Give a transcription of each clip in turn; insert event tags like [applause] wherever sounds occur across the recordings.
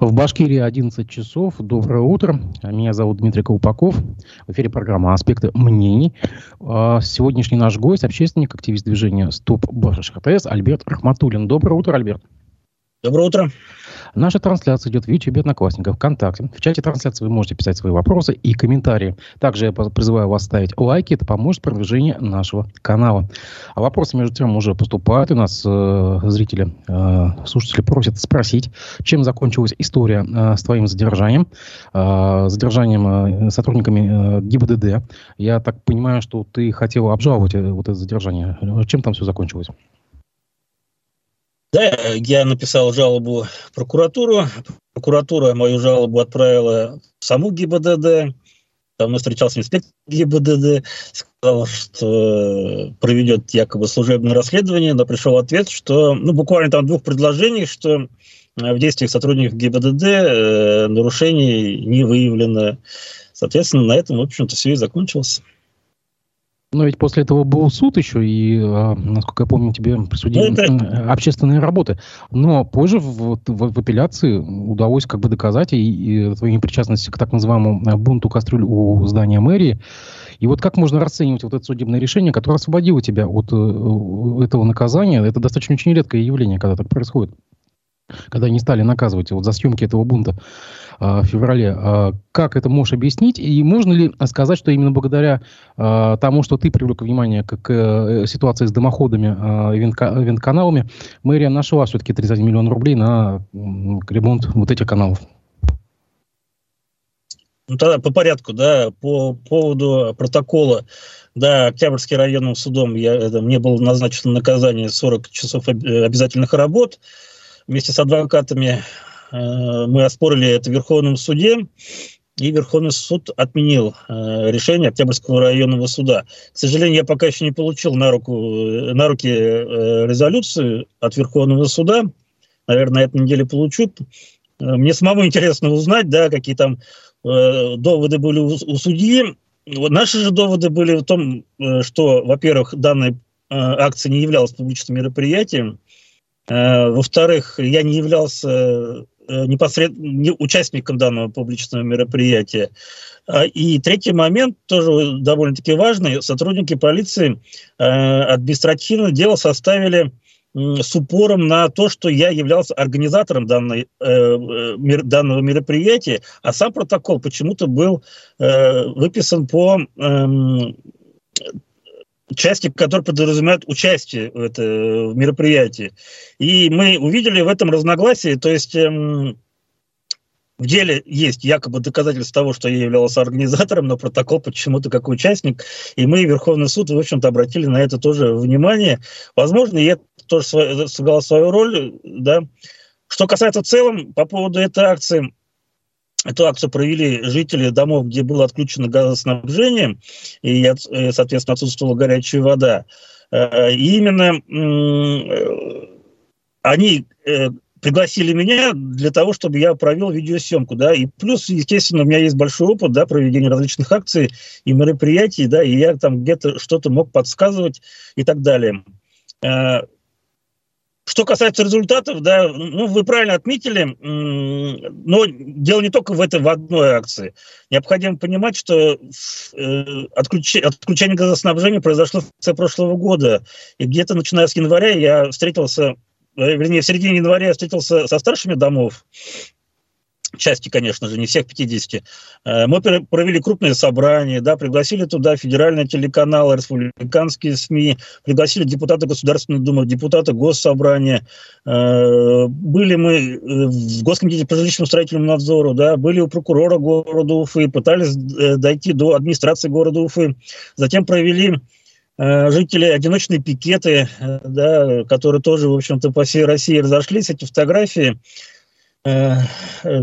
В Башкирии 11 часов. Доброе утро. Меня зовут Дмитрий Колпаков. В эфире программа «Аспекты мнений». А, сегодняшний наш гость, общественник, активист движения «Стоп Башиш ХТС» Альберт Рахматуллин. Доброе утро, Альберт. Доброе утро. Наша трансляция идет в YouTube, Одноклассниках, ВКонтакте. В чате трансляции вы можете писать свои вопросы и комментарии. Также я призываю вас ставить лайки, это поможет продвижению нашего канала. А вопросы, между тем, уже поступают. У нас э, зрители, э, слушатели просят спросить, чем закончилась история э, с твоим задержанием, э, задержанием э, сотрудниками э, ГИБДД. Я так понимаю, что ты хотел обжаловать э, вот это задержание. Чем там все закончилось? Да, я написал жалобу в прокуратуру. Прокуратура мою жалобу отправила в саму ГИБДД. Там мы встречался инспектор ГИБДД, сказал, что проведет якобы служебное расследование, но пришел ответ, что, ну, буквально там двух предложений, что в действиях сотрудников ГИБДД э, нарушений не выявлено. Соответственно, на этом, в общем-то, все и закончилось. Но ведь после этого был суд еще, и, а, насколько я помню, тебе присудили ну, это... общественные работы. Но позже в, в, в апелляции удалось как бы доказать и, и твою непричастность к так называемому а, бунту кастрюль у здания мэрии. И вот как можно расценивать вот это судебное решение, которое освободило тебя от э, этого наказания? Это достаточно очень редкое явление, когда так происходит когда они стали наказывать вот за съемки этого бунта э, в феврале. Э, как это можешь объяснить? И можно ли сказать, что именно благодаря э, тому, что ты привлек внимание к, к э, ситуации с дымоходами, э, вент-каналами, мэрия нашла все-таки 31 миллион рублей на э, ремонт вот этих каналов? Ну, тогда по порядку, да, по поводу протокола, да, Октябрьским районным судом я, это, мне было назначено наказание 40 часов обязательных работ, вместе с адвокатами э, мы оспорили это в Верховном суде, и Верховный суд отменил э, решение Октябрьского районного суда. К сожалению, я пока еще не получил на, руку, на руки э, резолюцию от Верховного суда. Наверное, на этой неделе получу. Мне самому интересно узнать, да, какие там доводы были у, у судьи. Вот наши же доводы были в том, что, во-первых, данная акция не являлась публичным мероприятием, Э, во-вторых, я не являлся э, непосредственно участником данного публичного мероприятия. А, и третий момент, тоже довольно-таки важный, сотрудники полиции э, административное дело составили с упором на то, что я являлся организатором данной, данного мероприятия, а сам протокол почему-то был выписан по эм, части, которые подразумевают участие в, это, в мероприятии. И мы увидели в этом разногласие, то есть эм, в деле есть якобы доказательства того, что я являлся организатором, но протокол почему-то как участник, и мы, Верховный суд, в общем-то, обратили на это тоже внимание. Возможно, я тоже сыграл свою роль, да. Что касается в целом, по поводу этой акции, Эту акцию провели жители домов, где было отключено газоснабжение, и, э, соответственно, отсутствовала горячая вода. Э, и именно э, они пригласили меня для того, чтобы я провел видеосъемку, да, и плюс, естественно, у меня есть большой опыт, да, проведения различных акций и мероприятий, да, и я там где-то что-то мог подсказывать и так далее. Что касается результатов, да, ну, вы правильно отметили, но дело не только в этой в одной акции. Необходимо понимать, что э, отключение, отключение газоснабжения произошло в конце прошлого года. И где-то начиная с января я встретился, э, вернее, в середине января я встретился со старшими домов, части, конечно же, не всех 50. Э, мы провели крупные собрания, да, пригласили туда федеральные телеканалы, республиканские СМИ, пригласили депутата Государственной Думы, депутата Госсобрания. Э, были мы э, в Госкомитете по жилищному строительному надзору, да, были у прокурора города Уфы, пытались дойти до администрации города Уфы. Затем провели жители одиночные пикеты, да, которые тоже, в общем-то, по всей России разошлись, эти фотографии. Э, э,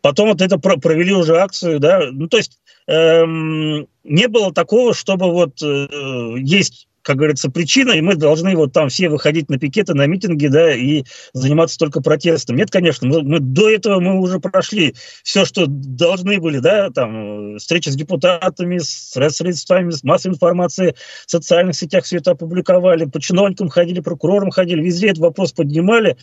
потом вот это провели уже акцию, да, ну то есть эм, не было такого, чтобы вот э, есть как говорится, причина, и мы должны вот там все выходить на пикеты, на митинги, да, и заниматься только протестом. Нет, конечно, мы, мы до этого мы уже прошли все, что должны были, да, там, встречи с депутатами, с средствами с массовой информации, в социальных сетях все это опубликовали, по чиновникам ходили, прокурорам ходили, везде этот вопрос поднимали,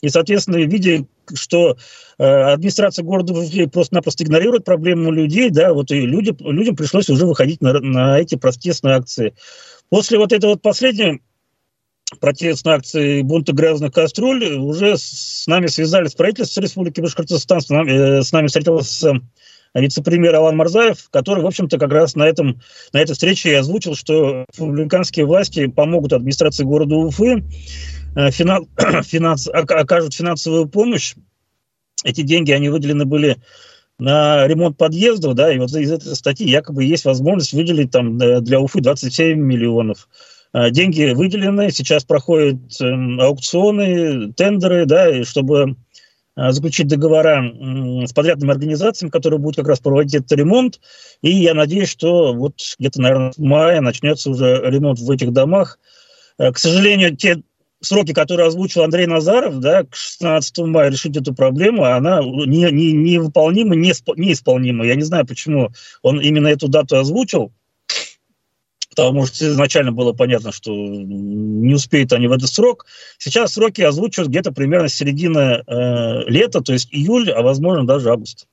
И, соответственно, видя, что э, администрация города просто-напросто игнорирует проблему людей, да, вот и люди, людям пришлось уже выходить на, на эти протестные акции. После вот этой вот последней протестной акции бунта грязных кастрюль уже с нами связались правительство Республики Башкортостан, с нами, э, с нами встретился вице-премьер Алан Марзаев, который, в общем-то, как раз на, этом, на этой встрече и озвучил, что республиканские власти помогут администрации города Уфы, [clears throat] финанс, финанс, окажут финансовую помощь. Эти деньги, они выделены были на ремонт подъездов, да, и вот из этой статьи якобы есть возможность выделить там для Уфы 27 миллионов. Э, деньги выделены, сейчас проходят эм, аукционы, тендеры, да, чтобы Э, заключить договора с подрядными организациями, которые будут как раз проводить этот ремонт. И я надеюсь, что вот где-то, наверное, в мае начнется уже ремонт в этих домах. Э, к сожалению, те сроки, которые озвучил Андрей Назаров, да, к 16 мая решить эту проблему, она не, не, невыполнима, не, неисполнима. Я не знаю, почему он именно эту дату озвучил потому что изначально было понятно, что не успеют они в этот срок. Сейчас сроки озвучивают где-то примерно с середины э, лета, то есть июль, а возможно даже август.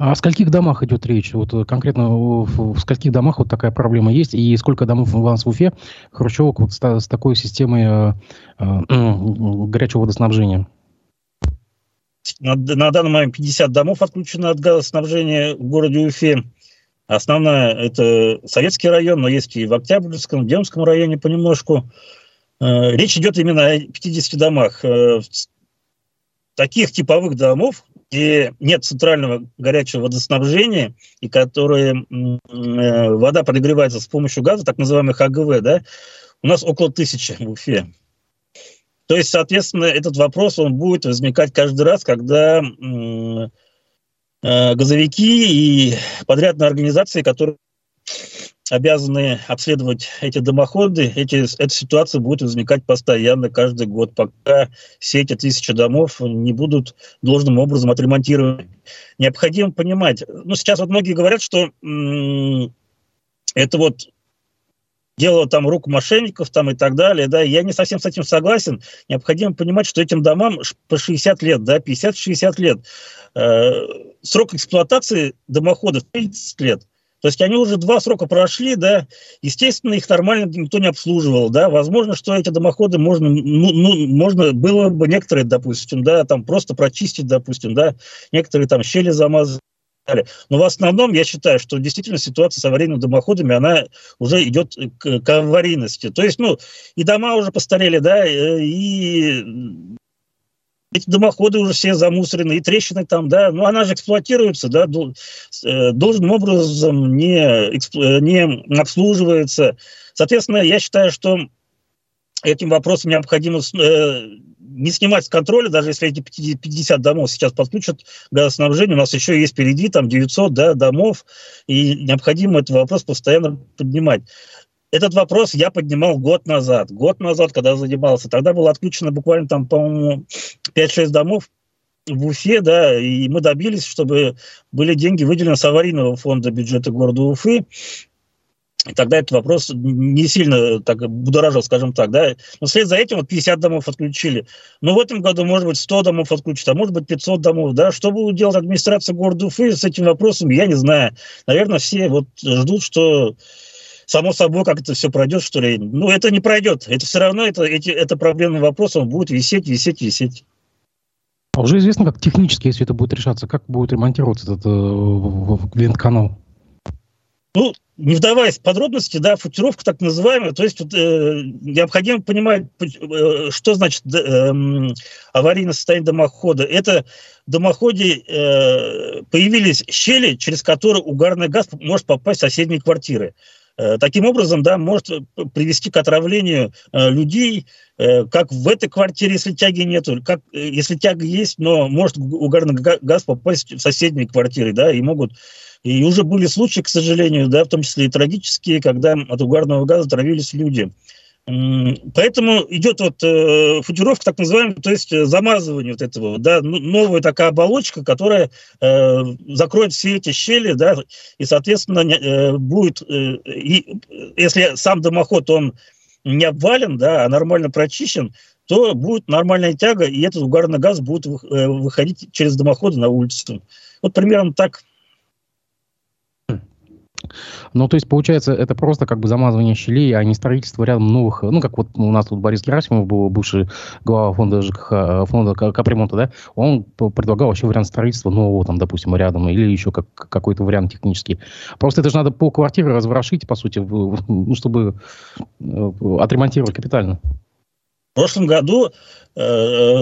А о скольких домах идет речь? Вот э, конкретно в, скольких домах вот такая проблема есть? И сколько домов у вас в Уфе, Хрущевок, вот с, с такой системой э, э, горячего водоснабжения? На, на данный момент 50 домов отключено от газоснабжения в городе Уфе. Основная – это советский район, но есть и в Октябрьском, Демском районе понемножку. Э, речь идет именно о 50 домах. Э, таких типовых домов, где нет центрального горячего водоснабжения, и которые э, вода подогревается с помощью газа, так называемых АГВ, да, у нас около тысячи в Уфе. То есть, соответственно, этот вопрос, он будет возникать каждый раз, когда Э, газовики и подрядные организации, которые обязаны обследовать эти дымоходы, эти, эта ситуация будет возникать постоянно, каждый год, пока все эти тысячи домов не будут должным образом отремонтированы. Необходимо понимать, ну, сейчас вот многие говорят, что м- это вот дело там рук мошенников там и так далее, да, я не совсем с этим согласен. Необходимо понимать, что этим домам по 60 лет, да, 50-60 лет. Э, срок эксплуатации дымоходов 30 лет. То есть они уже два срока прошли, да, естественно, их нормально никто не обслуживал, да, возможно, что эти дымоходы можно, ну, ну, можно было бы некоторые, допустим, да, там просто прочистить, допустим, да, некоторые там щели замазать, далее. Но в основном я считаю, что действительно ситуация с аварийными дымоходами, она уже идет к, к аварийности. То есть, ну, и дома уже постарели, да, э, и эти дымоходы уже все замусорены, и трещины там, да, ну она же эксплуатируется, да, э, должным образом не, э, не обслуживается. Соответственно, я считаю, что этим вопросом необходимо не снимать с контроля, даже если эти 50 домов сейчас подключат газоснабжение, у нас еще есть впереди там 900 да, домов, и необходимо этот вопрос постоянно поднимать. Этот вопрос я поднимал год назад. Год назад, когда занимался, тогда было отключено буквально там, по-моему, 5-6 домов в Уфе, да, и мы добились, чтобы были деньги выделены с аварийного фонда бюджета города Уфы и тогда этот вопрос не сильно так будоражил, скажем так, да. Но вслед за этим вот 50 домов отключили. Но в этом году, может быть, 100 домов отключат, а может быть, 500 домов, да. Что будет делать администрация города Уфы с этим вопросом, я не знаю. Наверное, все вот ждут, что само собой как это все пройдет, что ли. Ну, это не пройдет. Это все равно, это, эти, это проблемный вопрос, он будет висеть, висеть, висеть. А уже известно, как технически, если это будет решаться, как будет ремонтироваться этот э, винт-канал? Ну, не вдаваясь в подробности, да, футировка так называемая, то есть э, необходимо понимать, э, что значит э, аварийное состояние дымохода. Это в дымоходе э, появились щели, через которые угарный газ может попасть в соседние квартиры. Э, таким образом, да, может привести к отравлению э, людей, э, как в этой квартире, если тяги нету, как если тяга есть, но может угарный газ попасть в соседние квартиры, да, и могут и уже были случаи, к сожалению, да, в том числе и трагические, когда от угарного газа травились люди. Поэтому идет вот э, футировка, так называемая, то есть э, замазывание вот этого, да, новая такая оболочка, которая э, закроет все эти щели, да, и, соответственно, э, будет, э, и, если сам дымоход, он не обвален, да, а нормально прочищен, то будет нормальная тяга, и этот угарный газ будет выходить через дымоходы на улицу. Вот примерно так ну, то есть, получается, это просто как бы замазывание щелей, а не строительство рядом новых, ну, как вот у нас тут Борис Герасимов был, бывший глава фонда ЖКХ, э, фонда капремонта, да, он предлагал вообще вариант строительства нового, там, допустим, рядом, или еще как, какой-то вариант технический. Просто это же надо полквартиры разворошить, по сути, ну, чтобы э, отремонтировать капитально. В прошлом году э,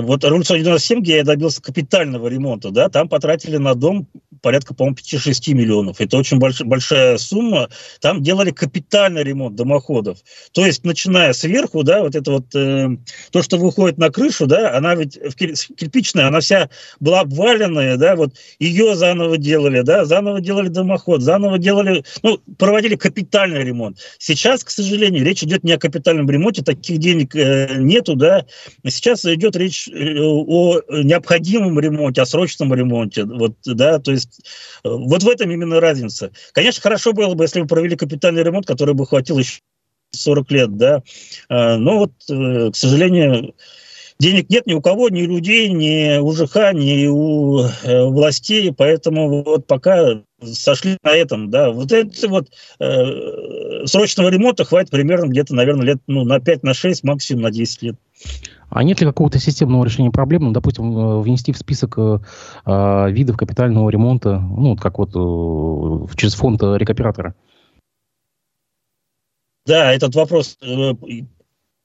вот революция 97, где я добился капитального ремонта, да, там потратили на дом порядка, по-моему, 5-6 миллионов. Это очень больш, большая сумма. Там делали капитальный ремонт дымоходов. То есть, начиная сверху, да, вот это вот, э, то, что выходит на крышу, да, она ведь кирпичная, она вся была обваленная, да, вот ее заново делали, да, заново делали дымоход, заново делали, ну, проводили капитальный ремонт. Сейчас, к сожалению, речь идет не о капитальном ремонте, таких денег э, нету, да. Сейчас идет речь э, о необходимом ремонте, о срочном ремонте, вот, да, то есть э, вот в этом именно разница. Конечно, хорошо было бы, если бы провели капитальный ремонт, который бы хватил еще 40 лет, да, э, но вот, э, к сожалению, денег нет ни у кого, ни у людей, ни у ЖХ, ни у властей, поэтому вот пока сошли на этом, да, вот это вот срочного ремонта хватит примерно где-то, наверное, лет ну, на 5, на 6, максимум на 10 лет. А нет ли какого-то системного решения проблемы, ну, допустим, э, внести в список э, э, видов капитального ремонта, ну, как вот э, через фонд рекоператора? Да, этот вопрос э,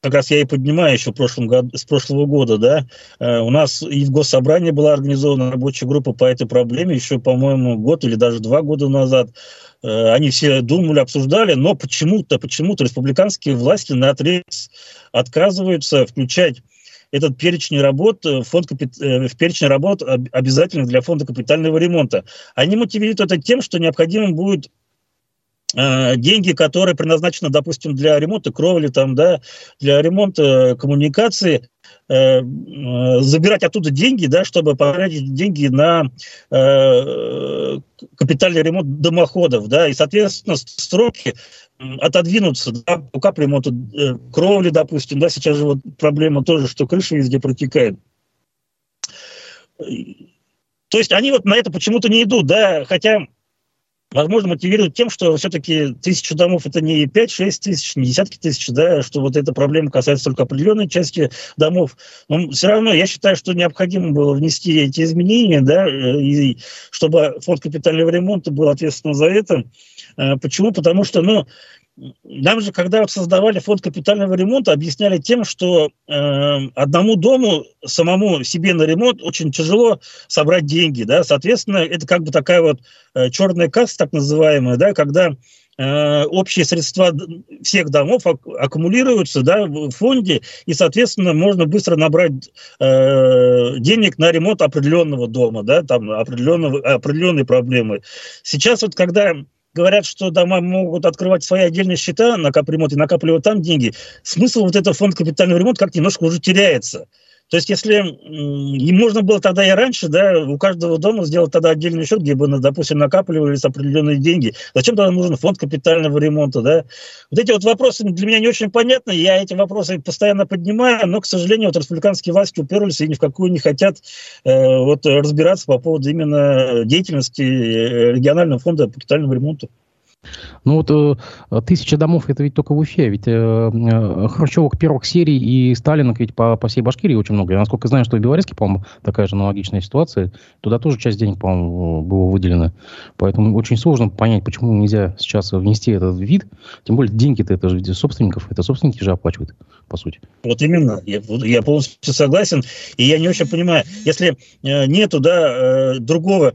как раз я и поднимаю еще в прошлом году, с прошлого года, да, э, у нас и в Госсобрании была организована рабочая группа по этой проблеме еще, по-моему, год или даже два года назад. Они все думали, обсуждали, но почему-то, почему-то республиканские власти на отрез отказываются включать этот перечень работ, э, фонд капит... Э, в перечень работ обязательных для фонда капитального ремонта. Они мотивируют это тем, что необходимо будет э, деньги, которые предназначены, допустим, для ремонта кровли, там, да, для ремонта коммуникации, э, забирать оттуда деньги, да, чтобы потратить деньги на э, капитальный ремонт дымоходов, да, и, соответственно, сроки отодвинуться да, по капремонту э, кровли, допустим, да, сейчас же вот проблема тоже, что крыша везде протекает. То есть они вот на это почему-то не идут, да, хотя, возможно, мотивируют тем, что все-таки тысячу домов это не 5-6 тысяч, не десятки тысяч, да, что вот эта проблема касается только определенной части домов. Но все равно я считаю, что необходимо было внести эти изменения, да, э, и чтобы фонд капитального ремонта был ответственен за это. Э, почему? Потому что, ну, нам же, когда создавали фонд капитального ремонта, объясняли тем, что э, одному дому, самому себе на ремонт очень тяжело собрать деньги, да, соответственно, это как бы такая вот э, черная касса, так называемая, да, когда э, общие средства всех домов ак- аккумулируются, да, в фонде, и, соответственно, можно быстро набрать э, денег на ремонт определенного дома, да, там определенного, определенной проблемы. Сейчас вот, когда говорят, что дома могут открывать свои отдельные счета на капремонт и накапливать там деньги, смысл вот этого фонда капитального ремонта как немножко уже теряется. То есть, если им можно было тогда и раньше, да, у каждого дома сделать тогда отдельный счет, где бы, ну, допустим, накапливались определенные деньги, зачем тогда нужен фонд капитального ремонта, да? Вот эти вот вопросы для меня не очень понятны, я эти вопросы постоянно поднимаю, но, к сожалению, вот республиканские власти уперлись и ни в какую не хотят э, вот разбираться по поводу именно деятельности э, регионального фонда капитального ремонта. Ну вот э, тысяча домов это ведь только в Уфе, ведь э, э, Хрущевок первых серий и Сталинок ведь по, по всей Башкирии очень много. Я насколько знаю, что в Белорецке, по-моему, такая же аналогичная ситуация. Туда тоже часть денег, по-моему, было выделено. Поэтому очень сложно понять, почему нельзя сейчас внести этот вид. Тем более деньги-то это же собственников, это собственники же оплачивают, по сути. Вот именно, я, я полностью согласен. И я не очень понимаю, если э, нету да, э, другого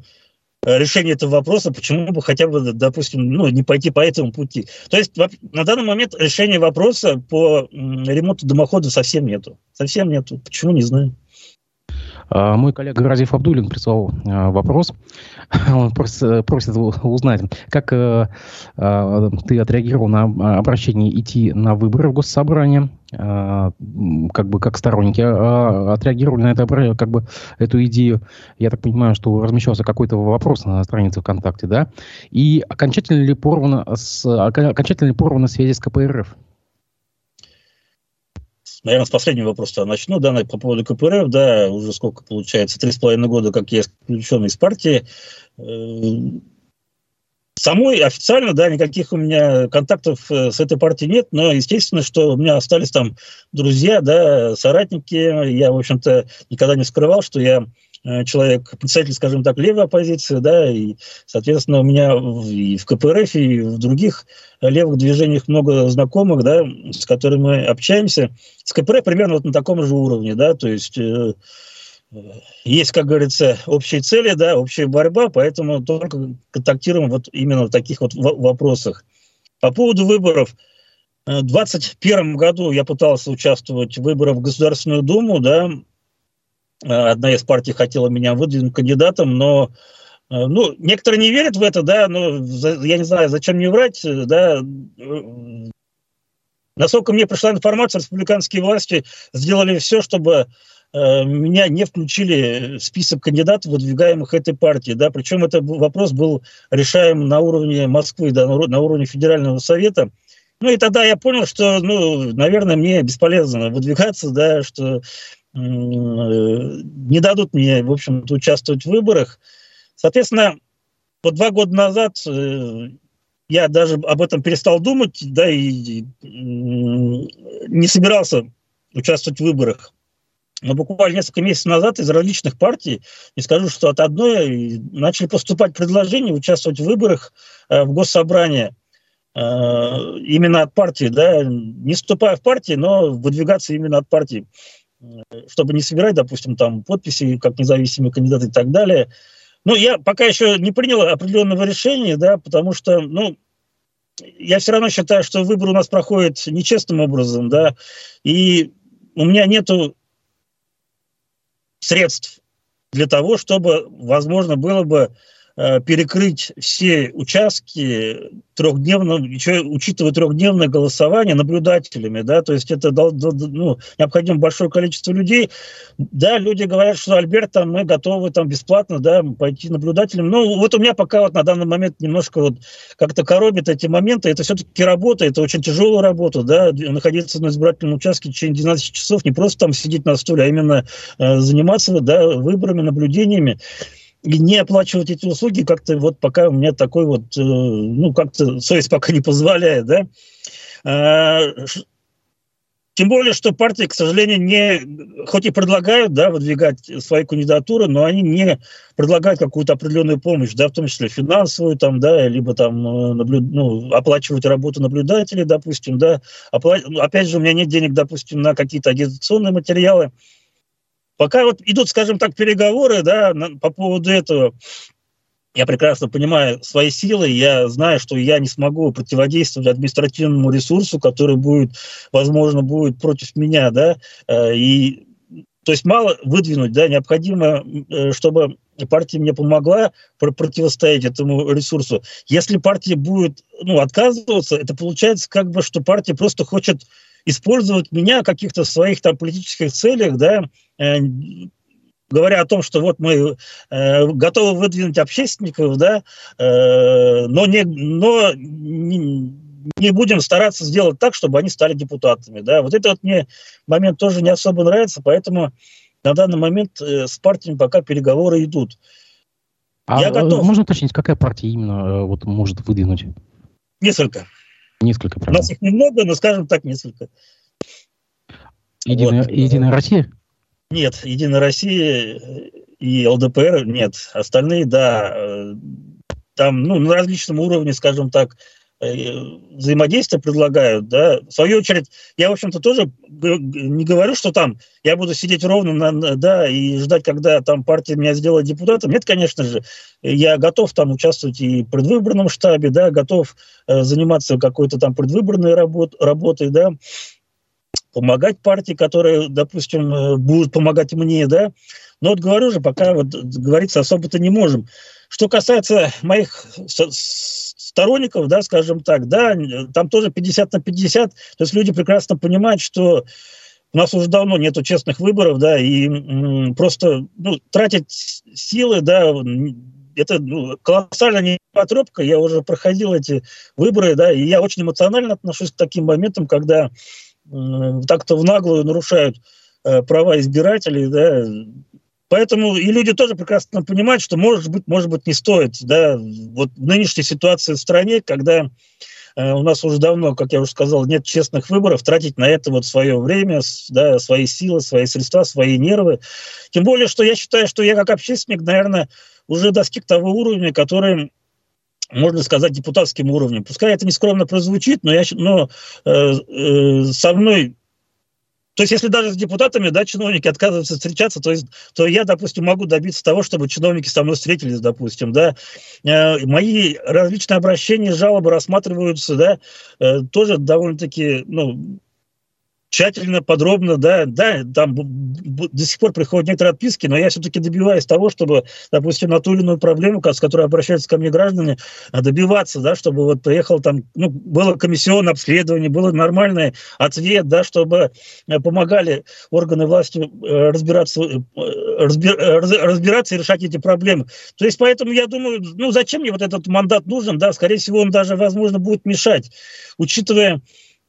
решение этого вопроса, почему бы хотя бы, допустим, ну, не пойти по этому пути. То есть на данный момент решения вопроса по ремонту дымохода совсем нету. Совсем нету. Почему, не знаю. А, мой коллега Разиф Абдулин прислал а, вопрос. [laughs] Он просит, узнать, как а, ты отреагировал на обращение идти на выборы в госсобрание, как бы как сторонники отреагировали на это, как бы эту идею. Я так понимаю, что размещался какой-то вопрос на странице ВКонтакте, да? И окончательно ли порвана, с, окончательно ли порвана связи с КПРФ? Наверное, с последнего вопроса начну, да, по поводу КПРФ, да, уже сколько получается, три с половиной года, как я исключен из партии. Э, самой официально, да, никаких у меня контактов э, с этой партией нет, но естественно, что у меня остались там друзья, да, соратники. Я, в общем-то, никогда не скрывал, что я человек, представитель, скажем так, левой оппозиции, да, и, соответственно, у меня и в КПРФ, и в других левых движениях много знакомых, да, с которыми мы общаемся. С КПРФ примерно вот на таком же уровне, да, то есть э, есть, как говорится, общие цели, да, общая борьба, поэтому только контактируем вот именно в таких вот вопросах. По поводу выборов, э, в 2021 году я пытался участвовать в выборах в Государственную Думу, да, Э, одна из партий хотела меня выдвинуть кандидатом, но э, ну, некоторые не верят в это, да, но я не знаю, зачем мне врать, да. Насколько мне пришла информация, республиканские власти сделали все, чтобы э, меня не включили в список кандидатов, выдвигаемых этой партии, да, причем этот вопрос был решаем на уровне Москвы, да, на уровне Федерального совета. Ну и тогда я понял, что, ну, наверное, мне бесполезно выдвигаться, да, что не дадут мне, в общем-то, участвовать в выборах. Соответственно, вот два года назад э, я даже об этом перестал думать, да, и не собирался участвовать в выборах. Но буквально несколько месяцев назад из различных партий, не скажу, что от одной, начали поступать предложения участвовать в выборах э, в Госсобрание э, именно от партии, да, не вступая в партии, но выдвигаться именно от партии чтобы не собирать, допустим, там подписи как независимый кандидат и так далее. Но я пока еще не принял определенного решения, да, потому что, ну, я все равно считаю, что выбор у нас проходит нечестным образом, да, и у меня нету средств для того, чтобы, возможно, было бы Э, перекрыть все участки трехдневно, учитывая трехдневное голосование наблюдателями, да, то есть это ну, необходимо большое количество людей. Да, люди говорят, что Альберт, там, мы готовы там бесплатно, да, пойти наблюдателем. Ну, вот у меня пока вот на данный момент немножко вот как-то коробит эти моменты. Это все-таки работа, это очень тяжелая работа, да, находиться на избирательном участке в течение 12 часов, не просто там сидеть на стуле, а именно э, заниматься, да, выборами, наблюдениями и не оплачивать эти услуги как-то вот пока у меня такой вот, э, ну, как-то совесть пока не позволяет, да. А, тем более, что партии, к сожалению, не, хоть и предлагают, да, выдвигать свои кандидатуры, но они не предлагают какую-то определенную помощь, да, в том числе финансовую, там, да, либо там э, наблюд, ну, оплачивать работу наблюдателей, допустим, да. Опла... Ну, опять же, у меня нет денег, допустим, на какие-то агитационные материалы. Пока вот идут, скажем так, переговоры да, по поводу этого, я прекрасно понимаю свои силы, я знаю, что я не смогу противодействовать административному ресурсу, который будет, возможно, будет против меня, да, э, и то есть мало выдвинуть, да, необходимо, э, чтобы партия мне помогла противостоять этому ресурсу. Если партия будет ну, отказываться, это получается как бы, что партия просто хочет использовать меня в каких-то своих там политических целях, да, э, говоря о том, что вот мы э, готовы выдвинуть общественников, да, э, но, не, но не, не будем стараться сделать так, чтобы они стали депутатами. Да. Вот это вот мне момент тоже не особо нравится, поэтому на данный момент э, с партиями пока переговоры идут. А Я готов. можно уточнить, какая партия именно э, вот может выдвинуть? Несколько. Несколько, правда. У нас их немного, но, скажем так, несколько. Единая, вот. Единая Россия? Нет, Единая Россия и ЛДПР нет. Остальные, да, э, там, ну, на различном уровне, скажем так, Э, взаимодействия предлагают, да, в свою очередь, я, в общем-то, тоже не говорю, что там я буду сидеть ровно, на, да, и ждать, когда там партия меня сделает депутатом. Нет, конечно же, я готов там участвовать и в предвыборном штабе, да, готов э, заниматься какой-то там предвыборной работ, работой, да, помогать партии, которые, допустим, э, будут помогать мне, да, но вот говорю же, пока вот говорится особо-то не можем. Что касается моих сторонников, да, скажем так, да, там тоже 50 на 50, то есть люди прекрасно понимают, что у нас уже давно нету честных выборов, да, и просто ну, тратить силы, да, это ну, колоссальная непотребка, я уже проходил эти выборы, да, и я очень эмоционально отношусь к таким моментам, когда так-то в наглую нарушают э, права избирателей, да, Поэтому и люди тоже прекрасно понимают, что может быть, может быть, не стоит, да, вот в нынешней ситуации в стране, когда э, у нас уже давно, как я уже сказал, нет честных выборов, тратить на это вот свое время, да, свои силы, свои средства, свои нервы. Тем более, что я считаю, что я как общественник, наверное, уже достиг того уровня, который можно сказать, депутатским уровнем. Пускай это не скромно прозвучит, но, я, но э, э, со мной то есть, если даже с депутатами, да, чиновники отказываются встречаться, то, есть, то я, допустим, могу добиться того, чтобы чиновники со мной встретились, допустим, да. Э, мои различные обращения, жалобы рассматриваются, да, э, тоже довольно-таки, ну, тщательно, подробно, да, да, там до сих пор приходят некоторые отписки, но я все-таки добиваюсь того, чтобы, допустим, на ту или иную проблему, с которой обращаются ко мне граждане, а, добиваться, да, чтобы вот приехал там, ну, было комиссионное обследование, было нормальный ответ, да, чтобы э, помогали органы власти э, разбираться, э, разбир, разбираться и решать эти проблемы. То есть поэтому я думаю, ну, зачем мне вот этот мандат нужен, да, скорее всего, он даже, возможно, будет мешать, учитывая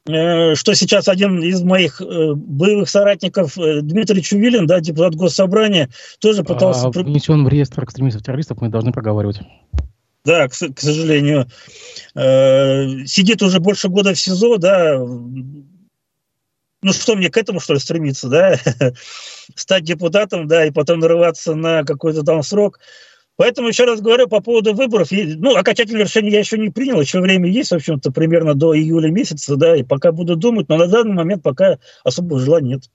что сейчас один из моих э, боевых соратников, э, Дмитрий Чувилин, да, депутат Госсобрания, тоже пытался... А, внесен в реестр экстремистов-террористов, мы должны проговаривать. Да, к, к сожалению. Сидит уже больше года в СИЗО, да, ну что мне к этому, что ли, стремиться, да, [laughs] стать депутатом, да, и потом нарываться на какой-то там срок. Поэтому еще раз говорю по поводу выборов. Ну, окончательное решение я еще не принял, еще время есть, в общем-то, примерно до июля месяца, да, и пока буду думать, но на данный момент пока особого желания нет.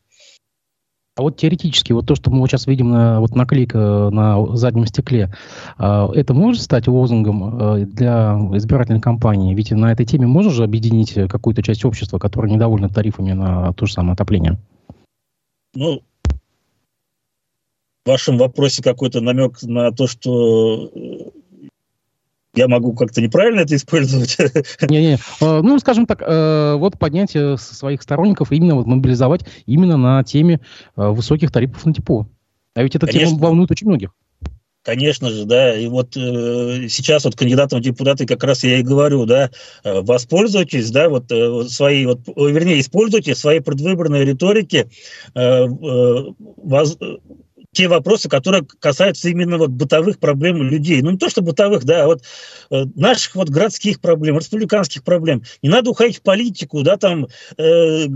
А вот теоретически, вот то, что мы сейчас видим на вот наклейка на заднем стекле, а, это может стать лозунгом э, для избирательной кампании? Ведь на этой теме можно же объединить какую-то часть общества, которая недовольна тарифами на то же самое отопление? Ну, в вашем вопросе какой-то намек на то, что э, я могу как-то неправильно это использовать? [laughs] Не-не, э, ну, скажем так, э, вот поднять своих сторонников именно вот мобилизовать именно на теме высоких тарифов на тепло. А ведь эта Конечно. тема волнует очень многих. Конечно же, да, и вот э, сейчас вот кандидатам в депутаты как раз я и говорю, да, воспользуйтесь, да, вот э, свои, вот, вернее, используйте свои предвыборные риторики, э, э, воз, те вопросы, которые касаются именно вот бытовых проблем людей. Ну, не то, что бытовых, да, а вот э, наших вот городских проблем, республиканских проблем. Не надо уходить в политику, да, там, э,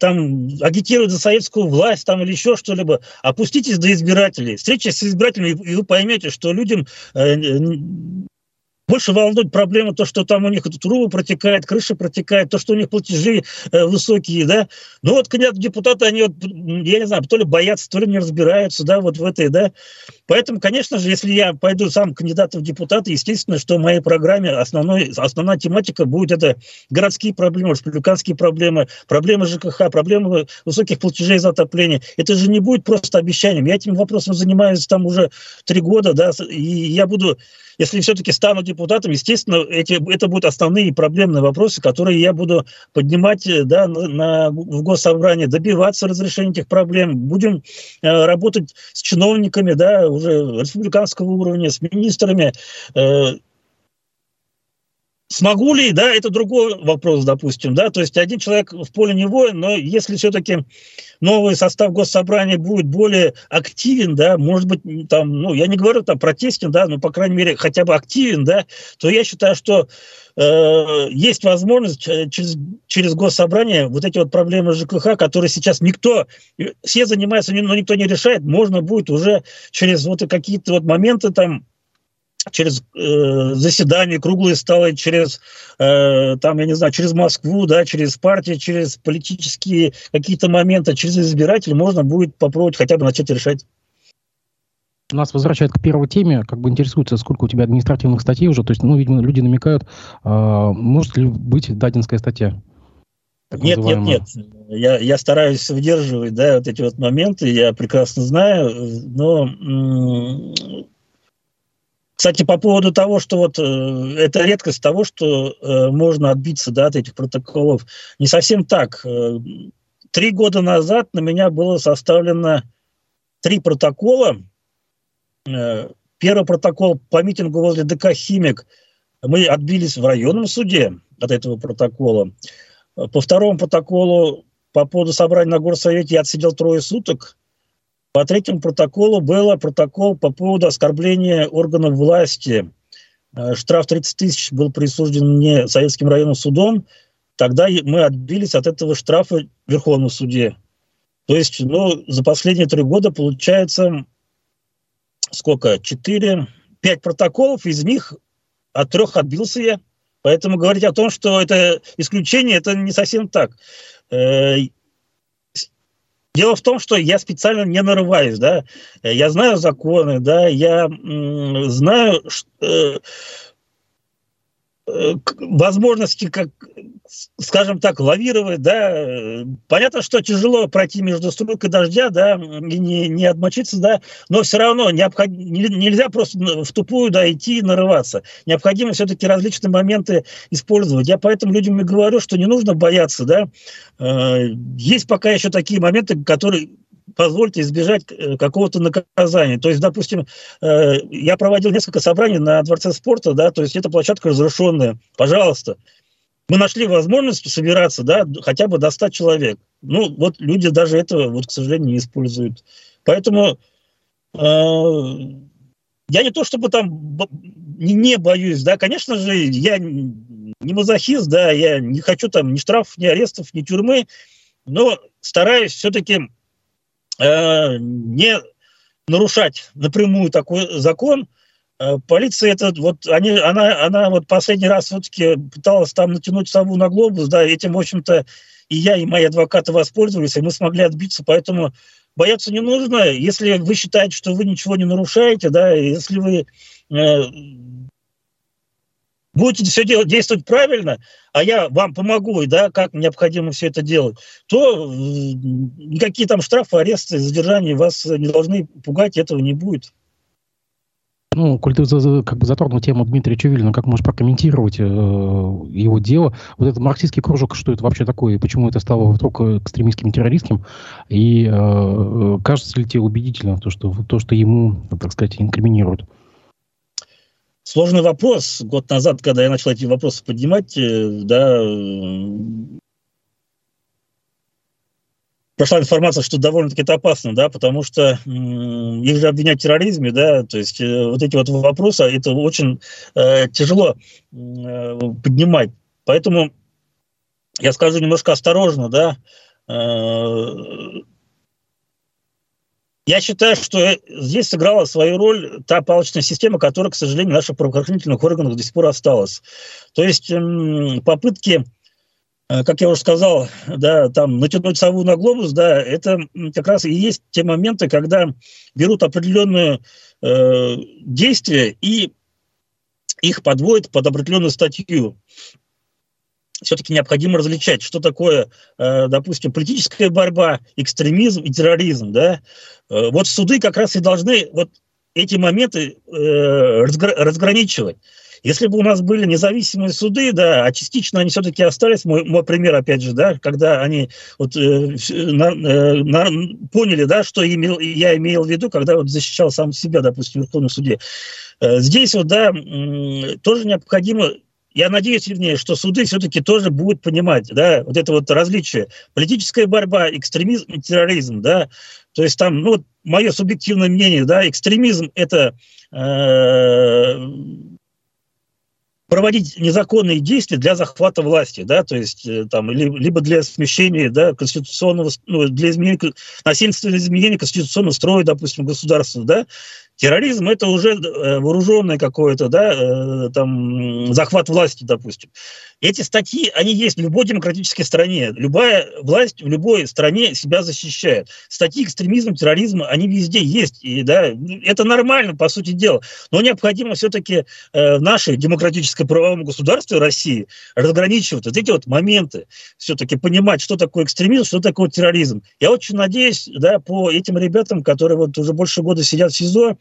там агитировать за советскую власть там или еще что-либо. Опуститесь до избирателей. Встречайтесь с избирателями, и вы поймете, что людям э, больше волнует проблема то, что там у них трубы протекает, крыша протекает, то, что у них платежи э, высокие, да. Ну вот депутаты, они вот, я не знаю, то ли боятся, то ли не разбираются, да, вот в этой, да. Поэтому, конечно же, если я пойду сам кандидатом в депутаты, естественно, что в моей программе основной, основная тематика будет это городские проблемы, республиканские проблемы, проблемы ЖКХ, проблемы высоких платежей за отопление. Это же не будет просто обещанием. Я этим вопросом занимаюсь там уже три года, да, и я буду если все-таки стану депутатом, естественно, эти, это будут основные проблемные вопросы, которые я буду поднимать э, да, на, на, в госсобрании, добиваться разрешения этих проблем. Будем э, работать с чиновниками да, уже республиканского уровня, с министрами, э, Смогу ли, да, это другой вопрос, допустим, да, то есть один человек в поле не воин, но если все-таки новый состав госсобрания будет более активен, да, может быть, там, ну, я не говорю там протестен, да, но, по крайней мере, хотя бы активен, да, то я считаю, что э, есть возможность через, через госсобрание вот эти вот проблемы ЖКХ, которые сейчас никто, все занимаются, но никто не решает, можно будет уже через вот какие-то вот моменты там через э, заседания, круглые столы, через, э, там, я не знаю, через Москву, да, через партии, через политические какие-то моменты, через избирателей можно будет попробовать хотя бы начать решать. Нас возвращают к первой теме, как бы интересуется, сколько у тебя административных статей уже, то есть, ну, видимо, люди намекают, э, может ли быть дадинская статья? Нет, нет, нет. Я, я стараюсь выдерживать, да, вот эти вот моменты, я прекрасно знаю, но кстати, по поводу того, что вот э, это редкость того, что э, можно отбиться да, от этих протоколов, не совсем так. Э, три года назад на меня было составлено три протокола. Э, первый протокол по митингу возле ДК «Химик» мы отбились в районном суде от этого протокола. По второму протоколу по поводу собрания на горсовете я отсидел трое суток. По третьему протоколу было протокол по поводу оскорбления органов власти. Э, штраф 30 тысяч был присужден мне Советским районным судом. Тогда мы отбились от этого штрафа в Верховном суде. То есть, ну, за последние три года получается сколько? Четыре, пять протоколов, из них от трех отбился я. Поэтому говорить о том, что это исключение, это не совсем так. Э, дело в том, что я специально не нарываюсь, да. Я знаю законы, да, я знаю, э, Э, возможности, как, скажем так, лавировать, да, понятно, что тяжело пройти между струйкой дождя, да, и не, не отмочиться, да, но все равно необход... нельзя просто в тупую, да, идти и нарываться. Необходимо все-таки различные моменты использовать. Я поэтому людям и говорю, что не нужно бояться, да, э, есть пока еще такие моменты, которые позвольте избежать э, какого-то наказания. То есть, допустим, э, я проводил несколько собраний на Дворце спорта, да, то есть это площадка разрушенная. Пожалуйста, мы нашли возможность собираться, да, хотя бы до 100 человек. Ну, вот люди даже этого, вот, к сожалению, не используют. Поэтому э, я не то чтобы там не, не боюсь, да, конечно же, я не мазохист, да, я не хочу там ни штрафов, ни арестов, ни тюрьмы, но стараюсь все-таки Э, не нарушать напрямую такой закон, э, полиция это вот они она она вот последний раз все-таки пыталась там натянуть сову на глобус, да, этим в общем-то и я и мои адвокаты воспользовались, и мы смогли отбиться, поэтому бояться не нужно. Если вы считаете, что вы ничего не нарушаете, да, если вы э, будете все делать, действовать правильно, а я вам помогу, и да, как необходимо все это делать, то никакие там штрафы, аресты, задержания вас не должны пугать, этого не будет. Ну, коль ты как бы затронул тему Дмитрия Чувилина, как можешь прокомментировать э, его дело? Вот этот марксистский кружок, что это вообще такое, и почему это стало вдруг экстремистским террористским? И э, э кажется ли тебе убедительно то, что, то, что ему, так сказать, инкриминируют? Сложный вопрос. Год назад, когда я начал эти вопросы поднимать, э, да, прошла информация, что довольно-таки это опасно, да, потому что их же обвинять в терроризме, да, то есть э, вот эти вот вопросы, это очень э, тяжело э, поднимать. Поэтому я скажу немножко осторожно, да, э, я считаю, что здесь сыграла свою роль та палочная система, которая, к сожалению, в наших правоохранительных органах до сих пор осталась. То есть попытки э, как я уже сказал, да, там натянуть сову на глобус, да, это как раз и есть те моменты, когда берут определенные э, действия и их подводят под определенную статью все-таки необходимо различать, что такое, э, допустим, политическая борьба, экстремизм и терроризм. Да? Э, вот суды как раз и должны вот эти моменты э, разграничивать. Если бы у нас были независимые суды, да, а частично они все-таки остались, мой, мой пример, опять же, да, когда они вот, э, на, э, на, поняли, да, что имел, я имел в виду, когда вот защищал сам себя, допустим, в Верховном суде. Э, здесь вот, да, э, тоже необходимо я надеюсь, вернее, что суды все-таки тоже будут понимать, да, вот это вот различие. Политическая борьба, экстремизм и терроризм, да, то есть там, ну, мое субъективное мнение, да, экстремизм – это э, проводить незаконные действия для захвата власти, да, то есть э, там либо для смещения, да, конституционного, ну, для изменения, насильственного изменения конституционного строя, допустим, государства, да, Терроризм это уже э, вооруженный какой-то, да, э, там, захват власти, допустим. Эти статьи, они есть в любой демократической стране. Любая власть в любой стране себя защищает. Статьи экстремизма, терроризма, они везде есть. И, да, это нормально, по сути дела. Но необходимо все-таки э, в нашей демократической правовом государстве России разграничивать вот эти вот моменты. Все-таки понимать, что такое экстремизм, что такое терроризм. Я очень надеюсь, да, по этим ребятам, которые вот уже больше года сидят в СИЗО,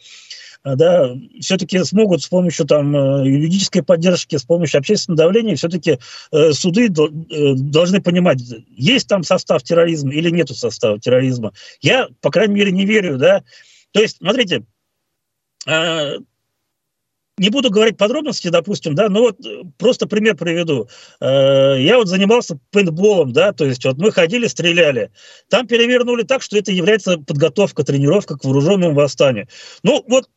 да, все-таки смогут с помощью там э, юридической поддержки, с помощью общественного давления, все-таки э, суды э, должны понимать, есть там состав терроризма или нету состава терроризма. Я, по крайней мере, не верю, да. То есть, смотрите, э, не буду говорить подробности, допустим, да, но вот э, просто пример приведу. Э, я вот занимался пейнтболом, да, то есть вот мы ходили, стреляли. Там перевернули так, что это является подготовка, тренировка к вооруженному восстанию. Ну, вот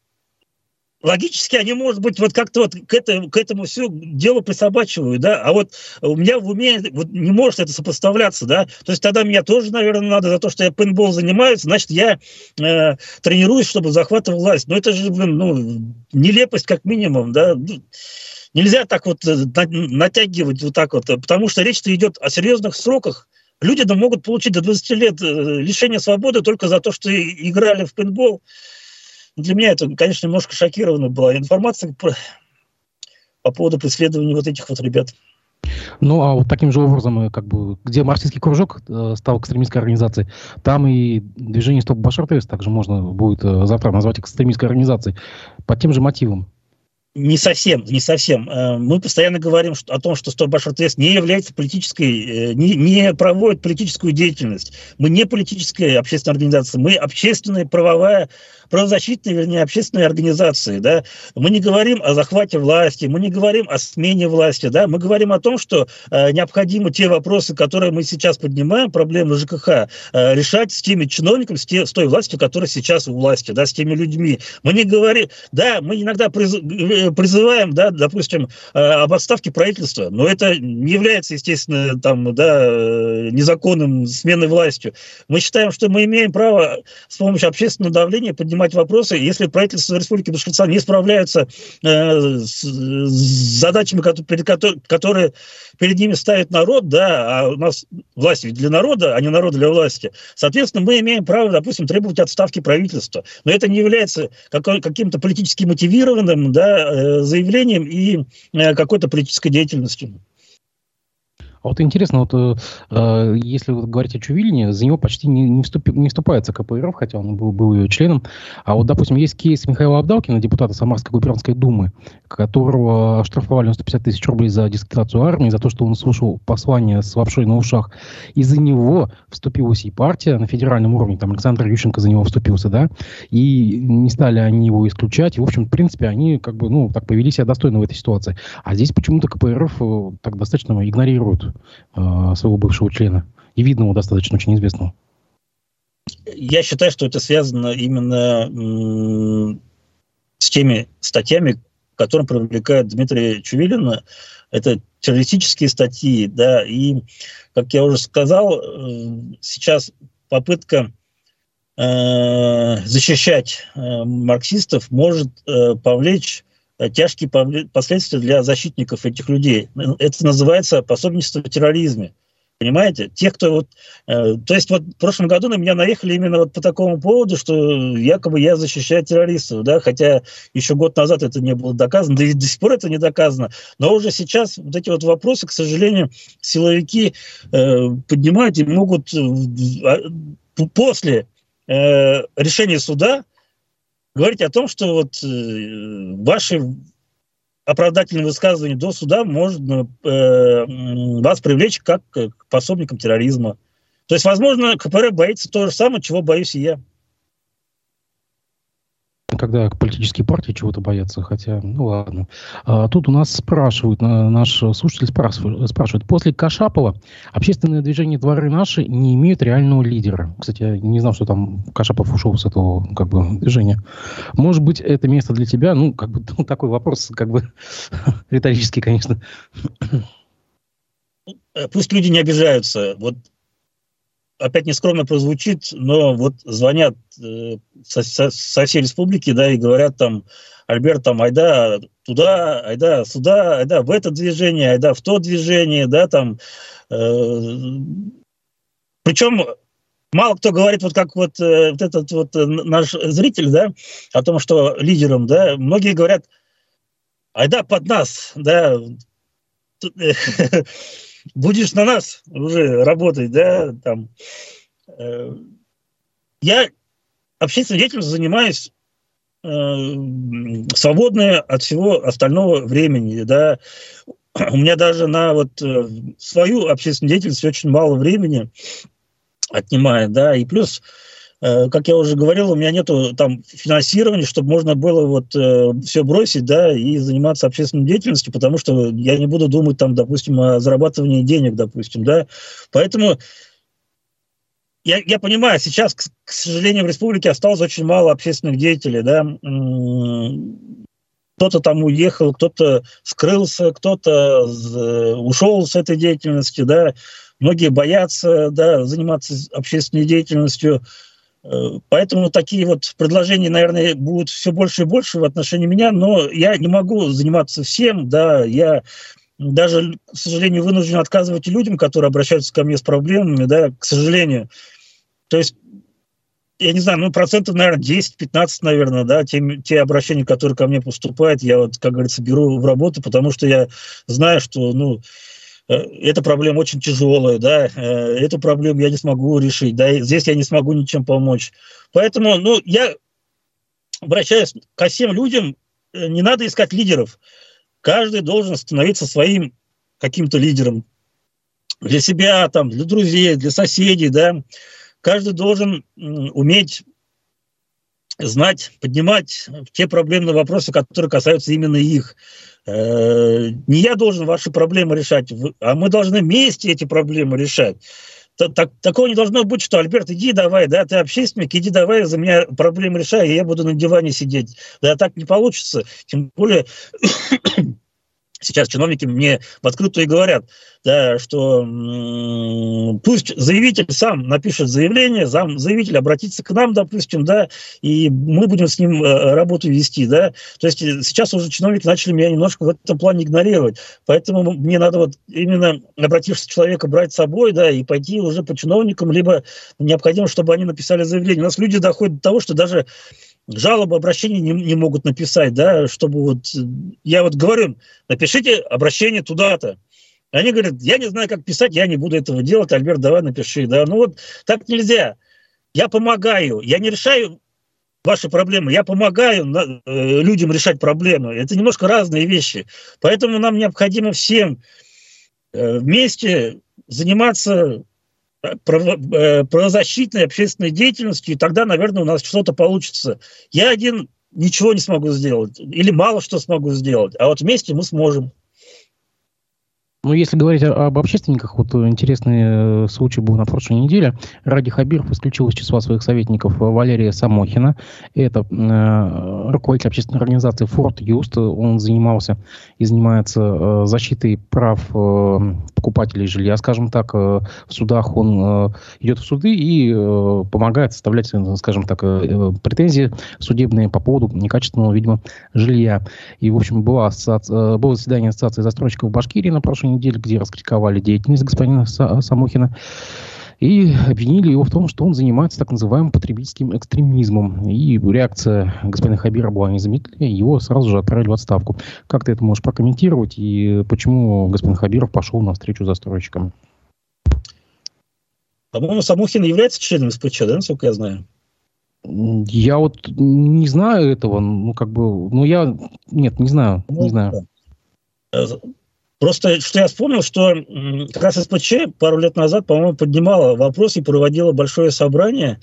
логически они, может быть, вот как-то вот к, это, к этому все делу присобачивают, да, а вот у меня в уме вот не может это сопоставляться, да, то есть тогда меня тоже, наверное, надо за то, что я пейнтбол занимаюсь, значит, я э, тренируюсь, чтобы захватывать власть, но это же, блин, ну, нелепость как минимум, да, нельзя так вот э, натягивать вот так вот, потому что речь-то идет о серьезных сроках, люди да, могут получить до 20 лет э, лишения свободы только за то, что играли в пейнтбол, для меня это, конечно, немножко шокирована была информация по, по поводу преследования вот этих вот ребят. Ну, а вот таким же образом, э, как бы, где марксистский кружок э, стал экстремистской организацией, там и движение «Стоп Башар также можно будет э, завтра назвать экстремистской организацией по тем же мотивам. Не совсем, не совсем. Э, мы постоянно говорим о том, что Башар не является политической, э, не, не проводит политическую деятельность. Мы не политическая общественная организация, мы общественная правовая, правозащитная, вернее, общественная организация. Да? Мы не говорим о захвате власти, мы не говорим о смене власти, да? мы говорим о том, что э, необходимо те вопросы, которые мы сейчас поднимаем, проблемы ЖКХ, решать с теми чиновниками, с, те, с той властью, которая сейчас у власти, да, с теми людьми. Мы не говорим, да, мы иногда приз призываем, да, допустим, э, об отставке правительства, но это не является, естественно, там, да, э, незаконным сменой властью. Мы считаем, что мы имеем право с помощью общественного давления поднимать вопросы, если правительство Республики Башкортостан не справляется э, с, задачами, которые перед ними ставит народ, да, а у нас власть ведь для народа, а не народ для власти. Соответственно, мы имеем право, допустим, требовать отставки правительства. Но это не является каким-то политически мотивированным, да, Э, заявлением и э, какой-то политической деятельностью. А вот интересно, вот э, э, если вот говорить о Чувилине, за него почти не, не, вступи, не вступается КПРФ, хотя он был, был ее членом. А вот, допустим, есть кейс Михаила Абдалкина, депутата Самарской губернской думы, которого оштрафовали на 150 тысяч рублей за дискредитацию армии, за то, что он слушал послание с лапшой на ушах. Из-за него вступилась и партия на федеральном уровне, там Александр Ющенко за него вступился, да, и не стали они его исключать. И, в общем, в принципе, они как бы, ну, так повели себя достойно в этой ситуации. А здесь почему-то КПРФ э, так достаточно игнорирует э, своего бывшего члена и видного достаточно очень известного. Я считаю, что это связано именно с теми статьями, которым привлекает Дмитрия Чувилина. Это террористические статьи, да, и, как я уже сказал, э, сейчас попытка э, защищать марксистов может повлечь тяжкие последствия для защитников этих людей. Это называется пособничество в терроризме. Понимаете? Те, кто вот... Э, то есть вот в прошлом году на меня наехали именно вот по такому поводу, что якобы я защищаю террористов, да, хотя еще год назад это не было доказано, да и до сих пор это не доказано. Но уже сейчас вот эти вот вопросы, к сожалению, силовики э, поднимают и могут э, после э, решения суда говорить о том, что вот э, ваши оправдательные высказывания до суда можно э, вас привлечь как к пособникам терроризма. То есть, возможно, КПРФ боится то же самое, чего боюсь и я когда политические партии чего-то боятся, хотя, ну ладно. А, тут у нас спрашивают, наш слушатель спрашивает, спрашивает, после Кашапова общественное движение «Дворы наши» не имеют реального лидера. Кстати, я не знал, что там Кашапов ушел с этого как бы движения. Может быть, это место для тебя? Ну, как бы [laughs] ну, такой вопрос, как бы [laughs] риторический, конечно. Пусть люди не обижаются. Вот опять нескромно прозвучит, но вот звонят э, со, со, со всей республики, да, и говорят там, Альберт, там, айда туда, айда сюда, айда в это движение, айда в то движение, да, там. Э, причем мало кто говорит, вот как вот, э, вот этот вот э, наш зритель, да, о том, что лидером, да, многие говорят, айда под нас, да, [laughs] будешь на нас уже работать, да, там. Э, я общественной деятельностью занимаюсь э, свободное от всего остального времени, да. У меня даже на вот э, свою общественную деятельность очень мало времени отнимает, да, и плюс как я уже говорил, у меня нету там финансирования, чтобы можно было вот э, все бросить, да, и заниматься общественной деятельностью, потому что я не буду думать там, допустим, о зарабатывании денег, допустим, да. Поэтому я, я понимаю, сейчас, к, к сожалению, в республике осталось очень мало общественных деятелей, да, кто-то там уехал, кто-то скрылся, кто-то ушел с этой деятельности, да, многие боятся, да, заниматься общественной деятельностью, э, Поэтому такие вот предложения, наверное, будут все больше и больше в отношении меня, но я не могу заниматься всем, да, я даже, к сожалению, вынужден отказывать людям, которые обращаются ко мне с проблемами, да, к сожалению. То есть я не знаю, ну, процентов, наверное, 10-15, наверное, да, те, те обращения, которые ко мне поступают, я вот, как говорится, беру в работу, потому что я знаю, что, ну, эта проблема очень тяжелая, да, э, эту проблему я не смогу решить, да, здесь я не смогу ничем помочь. Поэтому, ну, я обращаюсь ко всем людям, э, не надо искать лидеров. Каждый должен становиться своим каким-то лидером для себя, там, для друзей, для соседей, да, каждый должен уметь знать, поднимать те проблемные вопросы, которые касаются именно их. Э, не я должен ваши проблемы решать, а мы должны вместе эти проблемы решать. Так, такого не должно быть, что, Альберт, иди давай, да, ты общественник, иди давай, за меня проблемы решай, и я буду на диване сидеть. Да, так не получится. Тем более, [coughs] сейчас чиновники мне в открытую и говорят, да, что пусть заявитель сам напишет заявление, сам заявитель обратится к нам, допустим, да, и мы будем с ним э, работу вести, да. То есть э, сейчас уже чиновники начали меня немножко в этом плане игнорировать, поэтому мне надо вот именно обратившись человека брать с собой, да, и пойти уже по чиновникам, либо необходимо, чтобы они написали заявление. У нас люди доходят до того, что даже жалобы, обращения не, не могут написать, да, чтобы вот, я вот говорю, напишите обращение туда-то. Они говорят, я не знаю, как писать, я не буду этого делать, Альберт, давай напиши, да, ну вот так нельзя. Я помогаю, я не решаю ваши проблемы, я помогаю э, людям решать проблемы. Это немножко разные вещи. Поэтому нам необходимо всем э, вместе заниматься Э, правозащитной общественной деятельностью, и тогда, наверное, у нас что-то получится. Я один ничего не смогу сделать, или мало что смогу сделать, а вот вместе мы сможем. Ну, если говорить об общественниках, вот интересный э, случай был на прошлой неделе. Ради Хабиров исключил из числа своих советников Валерия Самохина. Это э, руководитель общественной организации Форт Юст. Он занимался и занимается э, защитой прав э, покупателей жилья, скажем так. Э, в судах он э, идет в суды и э, помогает составлять, э, скажем так, э, претензии судебные по поводу некачественного, видимо, жилья. И, в общем, была ассоци... было заседание Ассоциации застройщиков Башкирии на прошлой неделе, где раскритиковали деятельность господина Самохина и обвинили его в том, что он занимается так называемым потребительским экстремизмом. И реакция господина Хабира была незамедлительная, его сразу же отправили в отставку. Как ты это можешь прокомментировать и почему господин Хабиров пошел на встречу застройщикам? По-моему, Самохин является членом СПЧ, да, насколько я знаю? Я вот не знаю этого, ну как бы, ну я, нет, не знаю, ну, не знаю. Э, Просто что я вспомнил, что как раз СПЧ пару лет назад, по-моему, поднимала вопрос и проводила большое собрание,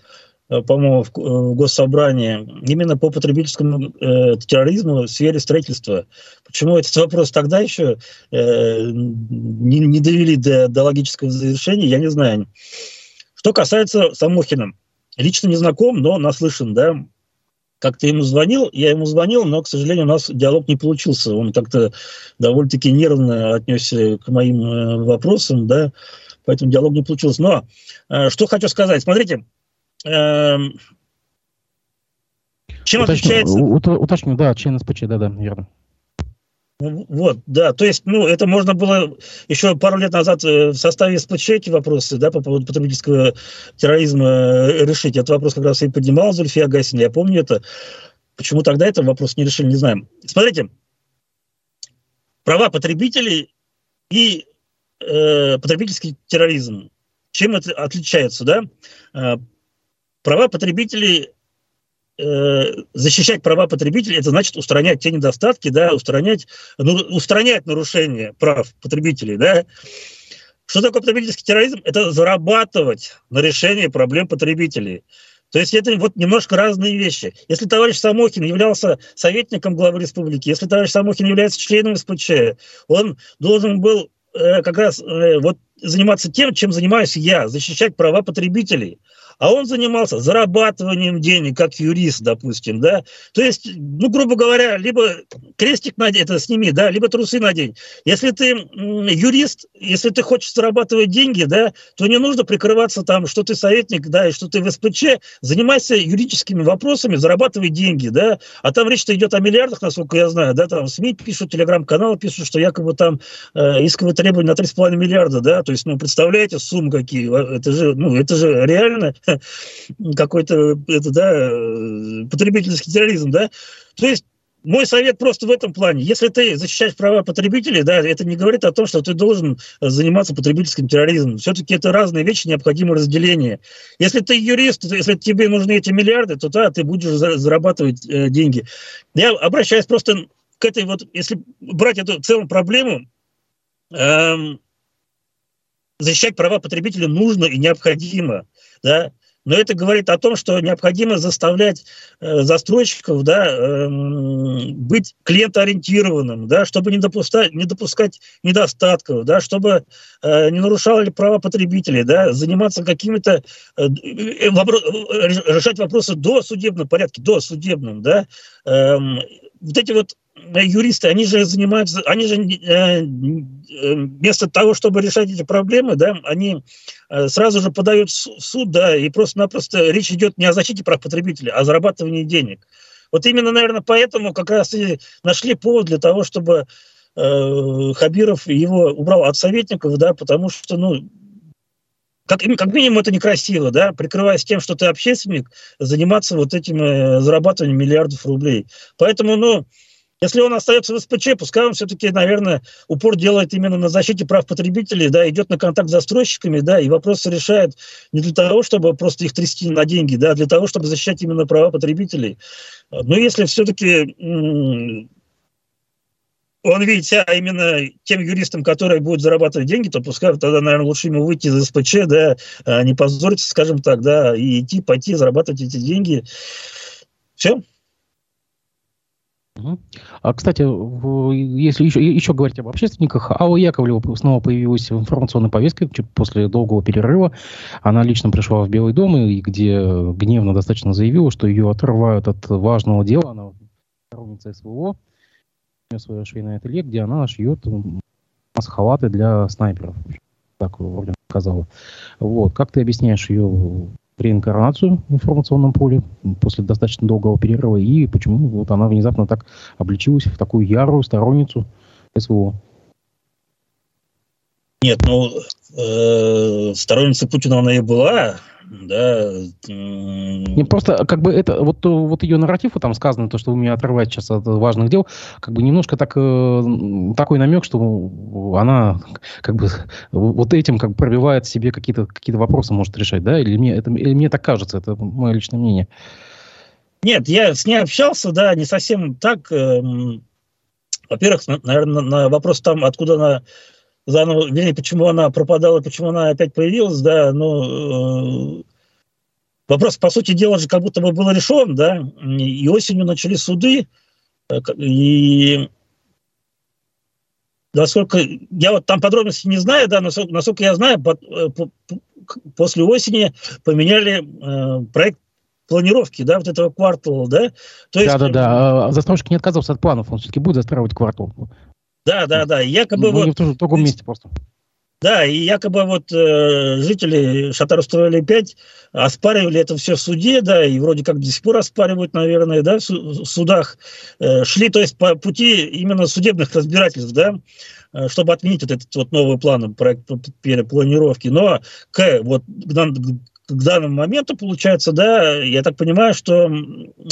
э, по-моему, э, в госсобрании, именно по потребительскому э, терроризму в сфере строительства. Почему этот вопрос тогда еще э, не, не довели до, до логического завершения, я не знаю. Что касается Самохина, лично не знаком, но наслышан, да, как-то ему звонил, я ему звонил, но, к сожалению, у нас диалог не получился. Он как-то довольно-таки нервно отнесся к моим э, вопросам, да, поэтому диалог не получился. Но э, что хочу сказать, смотрите, э, чем уточню, отличается... Уточню, да, член СПЧ, да-да, верно. Вот, да, то есть, ну, это можно было еще пару лет назад э, в составе СПЧ вопросы, да, по поводу потребительского терроризма э, решить. Этот вопрос как раз и поднимал Зульфия Гасина, я помню это. Почему тогда этот вопрос не решили, не знаем. Смотрите, права потребителей и э, потребительский терроризм. Чем это отличается, да? Э, права потребителей защищать права потребителей, это значит устранять те недостатки, да, устранять, ну, устранять нарушения прав потребителей, да. Что такое потребительский терроризм? Это зарабатывать на решении проблем потребителей. То есть это вот немножко разные вещи. Если товарищ Самохин являлся советником главы республики, если товарищ Самохин является членом СПЧ, он должен был э, как раз э, вот заниматься тем, чем занимаюсь я, защищать права потребителей а он занимался зарабатыванием денег, как юрист, допустим, да, то есть, ну, грубо говоря, либо крестик надень, это сними, да, либо трусы надень. Если ты юрист, если ты хочешь зарабатывать деньги, да, то не нужно прикрываться там, что ты советник, да, и что ты в СПЧ, занимайся юридическими вопросами, зарабатывай деньги, да, а там речь-то идет о миллиардах, насколько я знаю, да, там СМИ пишут, телеграм-каналы пишут, что якобы там э, исковые требования на 3,5 миллиарда, да, то есть, ну, представляете, суммы какие, это же, ну, это же реально [laughs] какой-то это, да, э, потребительский терроризм, да. То есть мой совет просто в этом плане. Если ты защищаешь права потребителей, да, это не говорит о том, что ты должен заниматься потребительским терроризмом. Все-таки это разные вещи, необходимо разделение. Если ты юрист, если тебе нужны эти миллиарды, то да, ты будешь зарабатывать э, деньги. Я обращаюсь просто к этой вот, если брать эту целую проблему, эм, защищать права потребителя нужно и необходимо. Да? Но это говорит о том, что необходимо заставлять э, застройщиков да, э, быть клиентоориентированным, да, чтобы не допускать, не допускать недостатков, да, чтобы э, не нарушали права потребителей, да, заниматься какими-то, э, э, вопро- э, решать вопросы до судебном порядке, до судебном. Да. Э, вот эти вот юристы, они же занимаются, они же э, э, вместо того, чтобы решать эти проблемы, да, они э, сразу же подают в суд, да, и просто-напросто речь идет не о защите прав потребителя, а о зарабатывании денег. Вот именно, наверное, поэтому как раз и нашли повод для того, чтобы э, Хабиров его убрал от советников, да, потому что, ну, как, как минимум это некрасиво, да, прикрываясь тем, что ты общественник, заниматься вот этим зарабатыванием миллиардов рублей. Поэтому, ну, если он остается в СПЧ, пускай он все-таки, наверное, упор делает именно на защите прав потребителей, да, идет на контакт с застройщиками, да, и вопросы решает не для того, чтобы просто их трясти на деньги, да, а для того, чтобы защищать именно права потребителей. Но если все-таки он видит себя именно тем юристом, который будет зарабатывать деньги, то пускай тогда, наверное, лучше ему выйти из СПЧ, да, а не позориться, скажем так, да, и идти, пойти, зарабатывать эти деньги. Все. А, кстати, если еще, еще говорить об общественниках, Алла Яковлева снова появилась в информационной повестке после долгого перерыва. Она лично пришла в Белый дом, и где гневно достаточно заявила, что ее отрывают от важного дела. Она сторонница СВО, у нее свое швейное ателье, где она шьет маск-халаты для снайперов. Так вроде сказала. Вот. Как ты объясняешь ее реинкарнацию в информационном поле после достаточно долгого перерыва, и почему вот она внезапно так обличилась в такую ярую сторонницу СВО. Нет, ну, э, сторонница Путина она и была, да. Не просто, как бы это, вот, вот ее нарратив, вот там сказано, то, что вы меня отрываете сейчас от важных дел, как бы немножко так, э, такой намек, что она как бы вот этим как бы пробивает себе какие-то какие вопросы может решать, да, или мне, это, или мне так кажется, это мое личное мнение. Нет, я с ней общался, да, не совсем так. Эм, во-первых, наверное, на вопрос там, откуда она заново, вернее, почему она пропадала, почему она опять появилась, да, ну, э, вопрос, по сути дела, же как будто бы был решен, да, и осенью начали суды, э, и насколько, я вот там подробности не знаю, да, насколько, насколько я знаю, по, э, по, после осени поменяли э, проект планировки, да, вот этого квартала, да. То есть, да, да, да. Застройщик не отказался от планов, он все-таки будет застраивать квартал. Да, да, да. Якобы ну, вот... в другом месте просто. Да, и якобы вот э, жители Шатарстроили 5 оспаривали это все в суде, да, и вроде как до сих пор оспаривают, наверное, да, в, су- в судах. Э, шли, то есть, по пути именно судебных разбирательств, да, э, чтобы отменить вот этот вот новый план проект перепланировки. Но к, вот, к данному моменту, получается, да, я так понимаю, что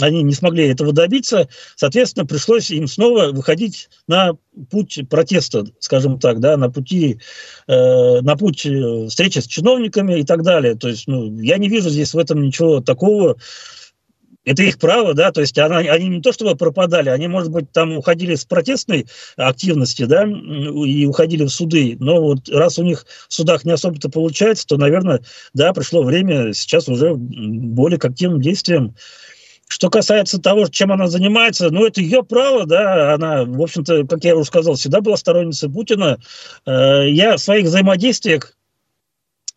они не смогли этого добиться, соответственно, пришлось им снова выходить на путь протеста, скажем так, да, на пути, э, на путь э, встречи с чиновниками и так далее. То есть, ну, я не вижу здесь в этом ничего такого, это их право, да, то есть она, они не то чтобы пропадали, они, может быть, там уходили с протестной активности, да, и уходили в суды, но вот раз у них в судах не особо-то получается, то, наверное, да, пришло время сейчас уже более к активным действиям. Что касается того, чем она занимается, ну, это ее право, да, она, в общем-то, как я уже сказал, всегда была сторонницей Путина. Э, я в своих взаимодействиях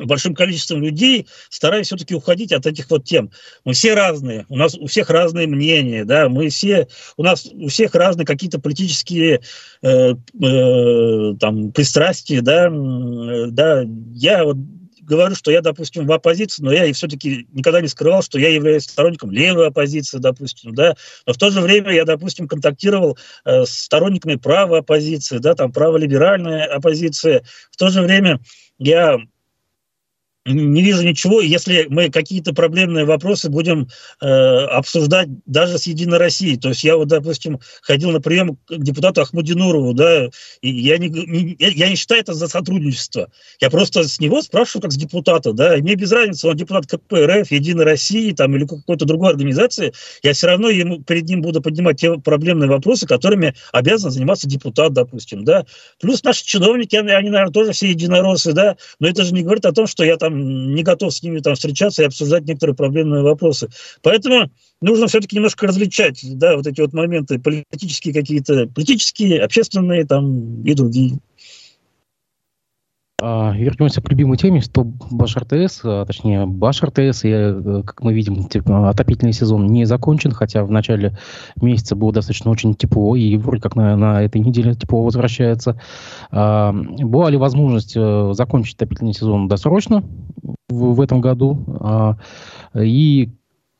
большим количеством людей стараюсь все-таки уходить от этих вот тем. Мы все разные, у нас у всех разные мнения, да, мы все, у нас у всех разные какие-то политические э, э, там пристрастия, да, да, я вот говорю, что я, допустим, в оппозиции, но я и все-таки никогда не скрывал, что я являюсь сторонником левой оппозиции, допустим, да, но в то же время я, допустим, контактировал э, с сторонниками правой оппозиции, да, там праволиберальная оппозиция, в то же время я не вижу ничего, если мы какие-то проблемные вопросы будем э, обсуждать даже с Единой Россией. То есть я вот, допустим, ходил на прием к депутату Ахмадинурову, да, и я не, не, я не считаю это за сотрудничество. Я просто с него спрашиваю как с депутата, да, мне без разницы, он депутат КПРФ, Единой России там, или какой-то другой организации, я все равно ему, перед ним буду поднимать те проблемные вопросы, которыми обязан заниматься депутат, допустим, да. Плюс наши чиновники, они, они наверное, тоже все единороссы, да, но это же не говорит о том, что я там не готов с ними там встречаться и обсуждать некоторые проблемные вопросы. Поэтому нужно все-таки немножко различать, да, вот эти вот моменты политические какие-то, политические, общественные там и другие. А, вернемся к любимой теме, что Баш РТС, а, точнее Баш РТС, и, э, как мы видим, типа, отопительный сезон не закончен, хотя в начале месяца было достаточно очень тепло, и вроде как на, на этой неделе тепло возвращается. А, была ли возможность а, закончить отопительный сезон досрочно в, в этом году? А, и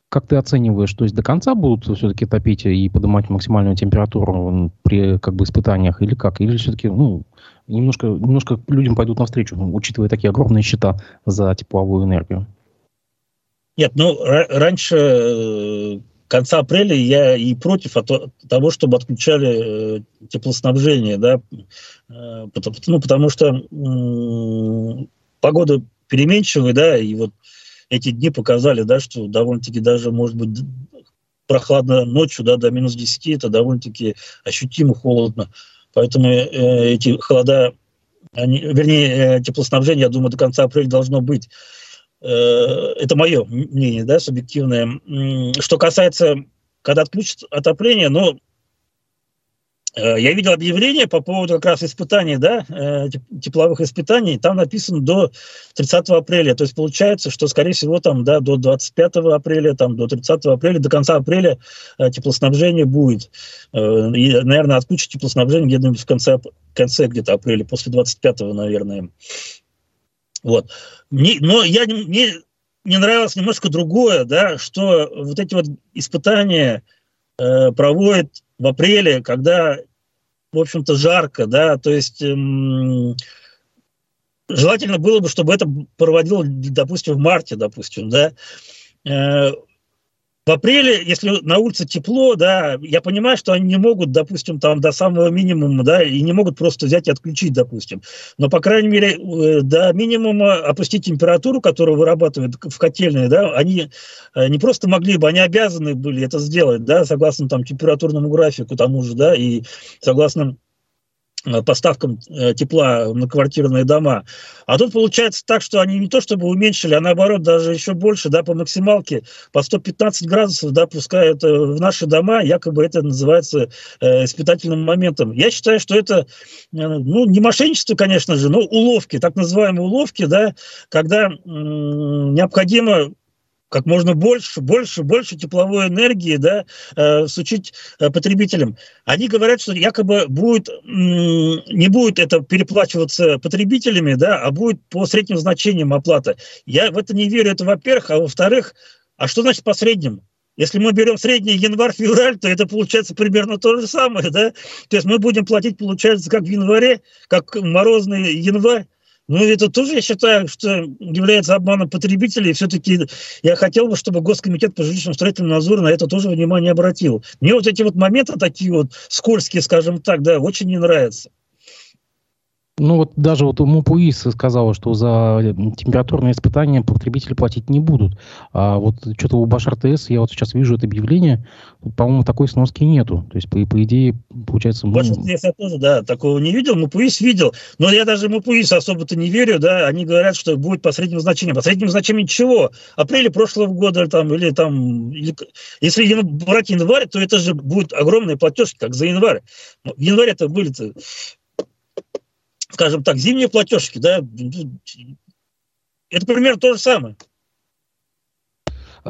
как ты оцениваешь, то есть до конца будут все-таки топить и поднимать максимальную температуру при как бы испытаниях или как? Или все-таки, ну, немножко, немножко людям пойдут навстречу, учитывая такие огромные счета за тепловую энергию? Нет, ну, раньше э, конца апреля я и против того, чтобы отключали э, теплоснабжение, да, э, потому, ну, потому что погода переменчивая, да, и вот эти дни показали, да, что довольно-таки даже, может быть, прохладно ночью, да, до минус 10, это довольно-таки ощутимо холодно. Поэтому э, эти холода, они, вернее, э, теплоснабжение, я думаю, до конца апреля должно быть. Э, это мое мнение, да, субъективное. Что касается, когда отключат отопление, ну, я видел объявление по поводу как раз испытаний, да, э, тепловых испытаний. Там написано до 30 апреля. То есть получается, что, скорее всего, там, да, до 25 апреля, там, до 30 апреля, до конца апреля э, теплоснабжение будет. И, наверное, отключат теплоснабжение где-то в конце, конце где-то апреля, после 25 наверное. Вот. Мне, но я, мне не нравилось немножко другое, да, что вот эти вот испытания э, проводят в апреле, когда, в общем-то, жарко, да, то есть эм, желательно было бы, чтобы это проводило, допустим, в марте, допустим, да, э, в апреле, если на улице тепло, да, я понимаю, что они не могут, допустим, там до самого минимума, да, и не могут просто взять и отключить, допустим. Но, по крайней мере, э, до минимума опустить температуру, которую вырабатывают в котельной, да, они э, не просто могли бы, они обязаны были это сделать, да, согласно там температурному графику тому же, да, и согласно поставкам э, тепла на квартирные дома. А тут получается так, что они не то чтобы уменьшили, а наоборот даже еще больше, да, по максималке, по 115 градусов, да, пускают э, в наши дома, якобы это называется э, испытательным моментом. Я считаю, что это, ну, не мошенничество, конечно же, но уловки, так называемые уловки, да, когда э, необходимо как можно больше, больше, больше тепловой энергии да, э, сучить э, потребителям. Они говорят, что якобы будет, не будет это переплачиваться потребителями, да, а будет по средним значениям оплата. Я в это не верю, это во-первых. А во-вторых, а что значит по средним? Если мы берем средний январь-февраль, то это получается примерно то же самое, да? То есть мы будем платить, получается, как в январе, как морозный январь, ну, это тоже, я считаю, что является обманом потребителей. Все-таки я хотел бы, чтобы Госкомитет по жилищному строительному надзору на это тоже внимание обратил. Мне вот эти вот моменты такие вот скользкие, скажем так, да, очень не нравятся. Ну вот даже вот МУПУИС сказала, что за температурные испытания потребители платить не будут. А вот что-то у Баш РТС, я вот сейчас вижу это объявление, по-моему, такой сноски нету. То есть, по, по идее, получается... Ну... Баш РТС я тоже, да, такого не видел, МУПУИС видел. Но я даже МУПУИС особо-то не верю, да, они говорят, что будет по среднему значению. По среднему значению чего? Апреля прошлого года там, или там... Или... Если брать январь, то это же будет огромные платежки, как за январь. В январе это были скажем так, зимние платежки, да, это примерно то же самое.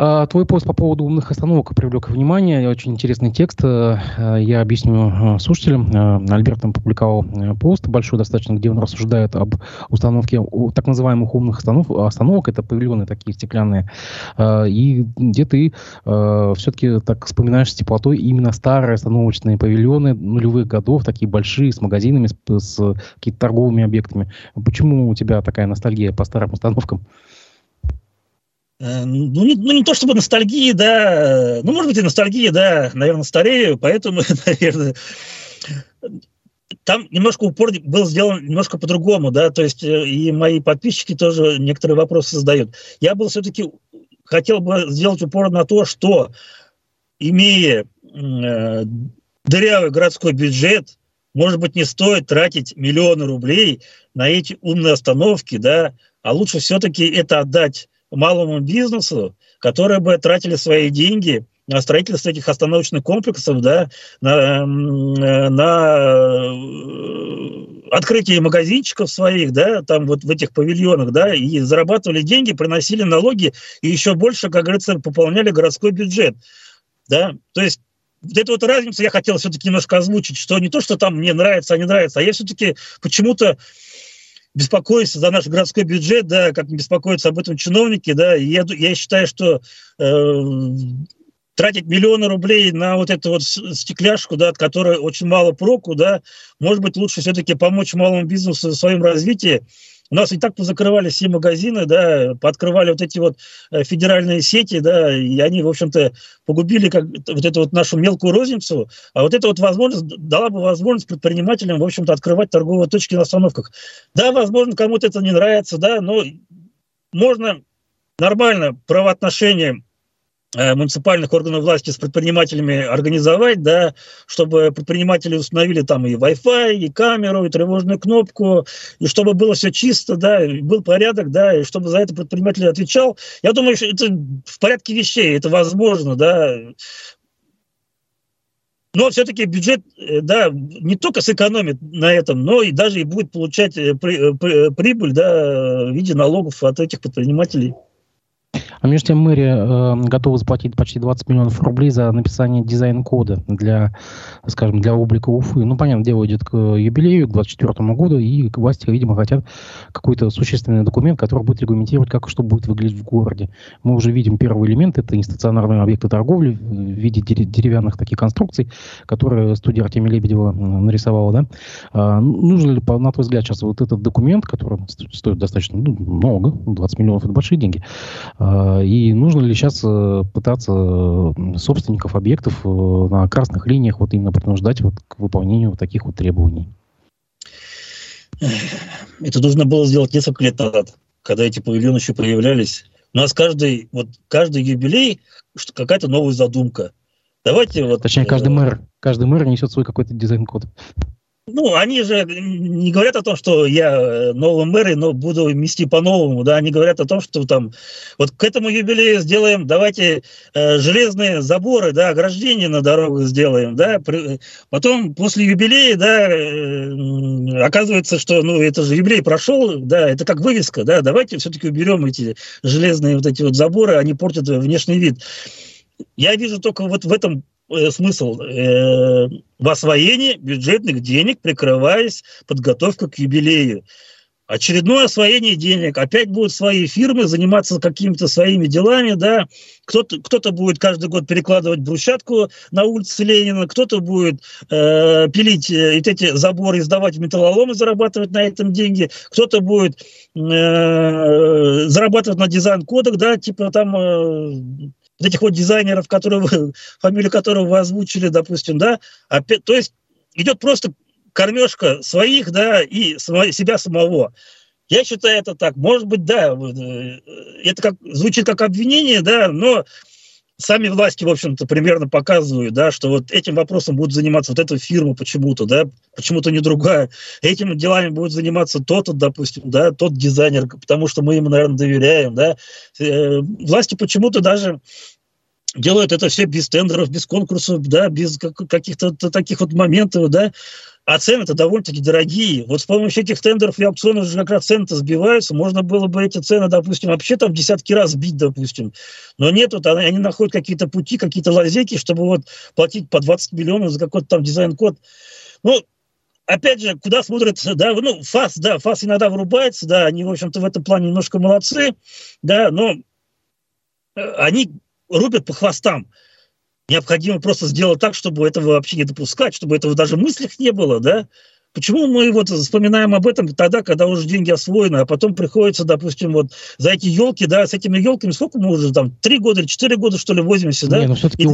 А, твой пост по поводу умных остановок привлек внимание. Очень интересный текст. Э, я объясню э, слушателям. Э, Альберт там публиковал пост большой достаточно, где он рассуждает об установке так называемых умных останов, остановок. Это павильоны такие стеклянные. И где ты все-таки так вспоминаешь с теплотой именно старые остановочные павильоны нулевых годов, такие большие, с магазинами, с, с какими-то торговыми объектами. Почему у тебя такая ностальгия по старым остановкам? Э, ну не, ну, не то чтобы ностальгия, да, ну, может быть, и ностальгия, да, наверное, старею, поэтому, [laughs] наверное, там немножко упор был сделан немножко по-другому, да, то есть э, и мои подписчики тоже некоторые вопросы задают. Я был все-таки, хотел бы сделать упор на то, что, имея э, дырявый городской бюджет, может быть, не стоит тратить миллионы рублей на эти умные остановки, да, а лучше все-таки это отдать малому бизнесу, которые бы тратили свои деньги на строительство этих остановочных комплексов, да, на, на э, открытие магазинчиков своих, да, там вот в этих павильонах, да, и зарабатывали деньги, приносили налоги и еще больше, как говорится, пополняли городской бюджет, да, то есть вот эту вот разницу я хотел все-таки немножко озвучить, что не то, что там мне нравится, а не нравится, а я все-таки почему-то беспокоиться за наш городской бюджет, да, как беспокоятся об этом чиновники, да, я, я считаю, что э, тратить миллионы рублей на вот эту вот стекляшку, да, от которой очень мало проку, да, может быть, лучше все-таки помочь малому бизнесу в своем развитии, у нас и так позакрывали все магазины, да, пооткрывали вот эти вот э, федеральные сети, да, и они, в общем-то, погубили как, вот эту вот нашу мелкую розницу, а вот эта вот возможность дала бы возможность предпринимателям, в общем-то, открывать торговые точки на остановках. Да, возможно, кому-то это не нравится, да, но можно нормально правоотношения муниципальных органов власти с предпринимателями организовать, да, чтобы предприниматели установили там и Wi-Fi, и камеру, и тревожную кнопку, и чтобы было все чисто, да, и был порядок, да, и чтобы за это предприниматель отвечал. Я думаю, что это в порядке вещей, это возможно, да. Но все-таки бюджет, э, да, не только сэкономит на этом, но и даже и будет получать э, прибыль, да, в виде налогов от этих предпринимателей. А между тем мэрия э, готова заплатить почти 20 миллионов рублей за написание дизайн-кода для, скажем, для облика Уфы. Ну, понятно, дело идет к юбилею, к 24 году, и власти, видимо, хотят какой-то существенный документ, который будет регламентировать, как что будет выглядеть в городе. Мы уже видим первый элемент, это инстационарные объекты торговли в виде деревянных таких конструкций, которые студия Артемия Лебедева нарисовала, да. А, нужно ли, на твой взгляд, сейчас вот этот документ, который стоит достаточно ну, много, 20 миллионов это большие деньги, и нужно ли сейчас э, пытаться собственников объектов э, на красных линиях вот именно принуждать вот к выполнению вот таких вот требований? Это нужно было сделать несколько лет назад, когда эти павильоны еще появлялись. У нас каждый, вот, каждый юбилей какая-то новая задумка. Давайте вот... Точнее, каждый э, мэр, каждый мэр несет свой какой-то дизайн-код. Ну, они же не говорят о том, что я э, новый мэр, но буду мести по-новому, да, они говорят о том, что там вот к этому юбилею сделаем, давайте э, железные заборы, да, ограждения на дорогах сделаем, да, при, потом после юбилея, да, э, оказывается, что, ну, это же юбилей прошел, да, это как вывеска, да, давайте все-таки уберем эти железные вот эти вот заборы, они портят внешний вид. Я вижу только вот в этом Э, смысл э, в освоении бюджетных денег, прикрываясь подготовкой к юбилею. Очередное освоение денег, опять будут свои фирмы заниматься какими-то своими делами, да, кто-то кто будет каждый год перекладывать брусчатку на улице Ленина, кто-то будет э, пилить э, эти заборы, издавать металлолом и зарабатывать на этом деньги, кто-то будет э, зарабатывать на дизайн-кодах, да, типа там э, вот этих вот дизайнеров, которые вы, [laughs] фамилию которого вы озвучили, допустим, да, опять, то есть идет просто кормежка своих, да, и себя самого. Я считаю это так. Может быть, да, э, это как, звучит как обвинение, да, но сами власти, в общем-то, примерно показывают, да, что вот этим вопросом будет заниматься вот эта фирма почему-то, да, почему-то не другая. Этими делами будет заниматься тот, допустим, да, тот дизайнер, потому что мы ему, наверное, доверяем, да. Э, власти почему-то даже делают это все без тендеров, без конкурсов, да, без каких-то таких вот моментов, да, а цены-то довольно-таки дорогие. Вот с помощью этих тендеров и аукционов же как раз цены-то сбиваются. Можно было бы эти цены, допустим, вообще там десятки раз сбить, допустим. Но нет, вот они, они находят какие-то пути, какие-то лазейки, чтобы вот платить по 20 миллионов за какой-то там дизайн-код. Ну, опять же, куда смотрят, да, ну, ФАС, да, ФАС иногда вырубается, да, они, в общем-то, в этом плане немножко молодцы, да, но э, они рубят по хвостам. Необходимо просто сделать так, чтобы этого вообще не допускать, чтобы этого даже в мыслях не было, да? Почему мы вот вспоминаем об этом тогда, когда уже деньги освоены, а потом приходится, допустим, вот за эти елки, да, с этими елками, сколько мы уже там, три года или четыре года, что ли, возимся, да? Не, ну все-таки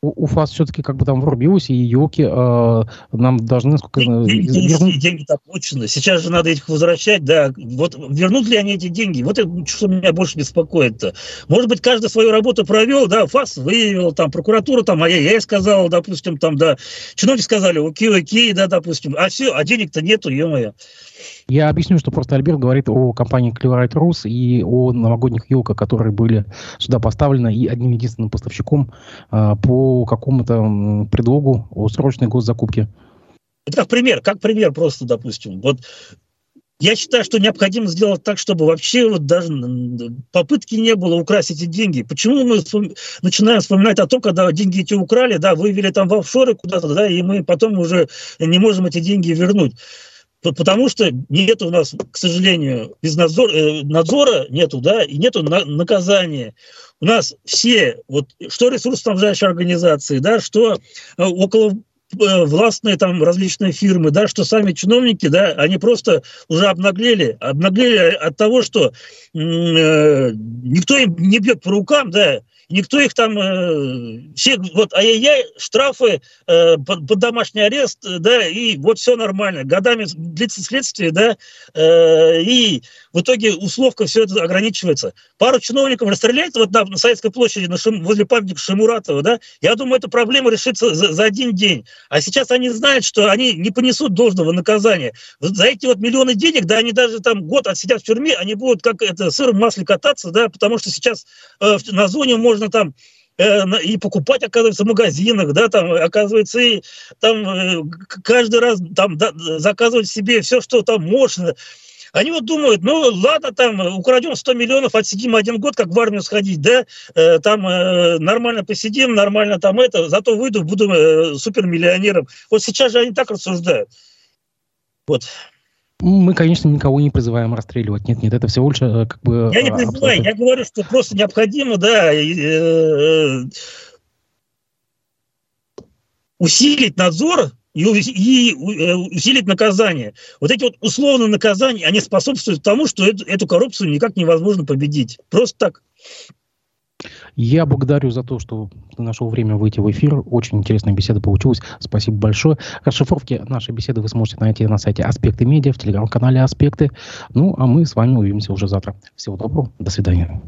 у, УФАС все-таки как бы там врубилась, и елки э, нам должны... Сколько, деньги, деньги, деньги-то получены. Сейчас же надо их возвращать, да. Вот вернут ли они эти деньги? Вот это что меня больше беспокоит-то. Может быть, каждый свою работу провел, да, ФАС выявил, там, прокуратура, там, а я, я сказал, допустим, там, да. Чиновники сказали, окей, окей, да, допустим. А все, а денег-то нету, ё-моё. Я объясню, что просто Альберт говорит о компании Clearlight Rus и о новогодних елках, которые были сюда поставлены и одним единственным поставщиком а, по какому-то предлогу о срочной госзакупке. Как пример, как пример просто, допустим. Вот я считаю, что необходимо сделать так, чтобы вообще вот даже попытки не было украсть эти деньги. Почему мы начинаем вспоминать о том, когда деньги эти украли, да, вывели там в офшоры куда-то, да, и мы потом уже не можем эти деньги вернуть. Потому что нет у нас, к сожалению, без надзора, э, надзора нету, да, и нету на, наказания. У нас все, вот, что ресурсоснабжающие организации, да, что э, около э, властные там различные фирмы, да, что сами чиновники, да, они просто уже обнаглели, обнаглели от того, что э, никто им не бьет по рукам, да, никто их там, э, все, вот, ай-яй-яй, штрафы, э, под, под домашний арест, да, и вот все нормально. Годами длится следствие, да, э, и в итоге условка все это ограничивается. Пару чиновников расстреляют вот на, на Советской площади на Шим, возле памятника Шимуратова, да, я думаю, эта проблема решится за, за один день. А сейчас они знают, что они не понесут должного наказания. За эти вот миллионы денег, да, они даже там год отсидят в тюрьме, они будут как это сыр в масле кататься, да, потому что сейчас э, на зоне можно там э, и покупать, оказывается, в магазинах, да, там, оказывается, и там э, каждый раз там да, заказывать себе все, что там можно. Они вот думают, ну ладно, там украдем 100 миллионов, отсидим один год, как в армию сходить, да, э, там нормально посидим, нормально там это, зато выйду, буду супермиллионером. Вот сейчас же они так рассуждают. Вот. Мы, конечно, никого не призываем расстреливать. Нет, нет, это всего лишь э, как бы... Я не призываю, я говорю, что просто необходимо, да, э, усилить надзор и, и э, усилить наказание. Вот эти вот условные наказания, они способствуют тому, что эту, эту коррупцию никак невозможно победить. Просто так. Я благодарю за то, что ты нашел время выйти в эфир. Очень интересная беседа получилась. Спасибо большое. Расшифровки нашей беседы вы сможете найти на сайте Аспекты Медиа, в телеграм-канале Аспекты. Ну, а мы с вами увидимся уже завтра. Всего доброго. До свидания.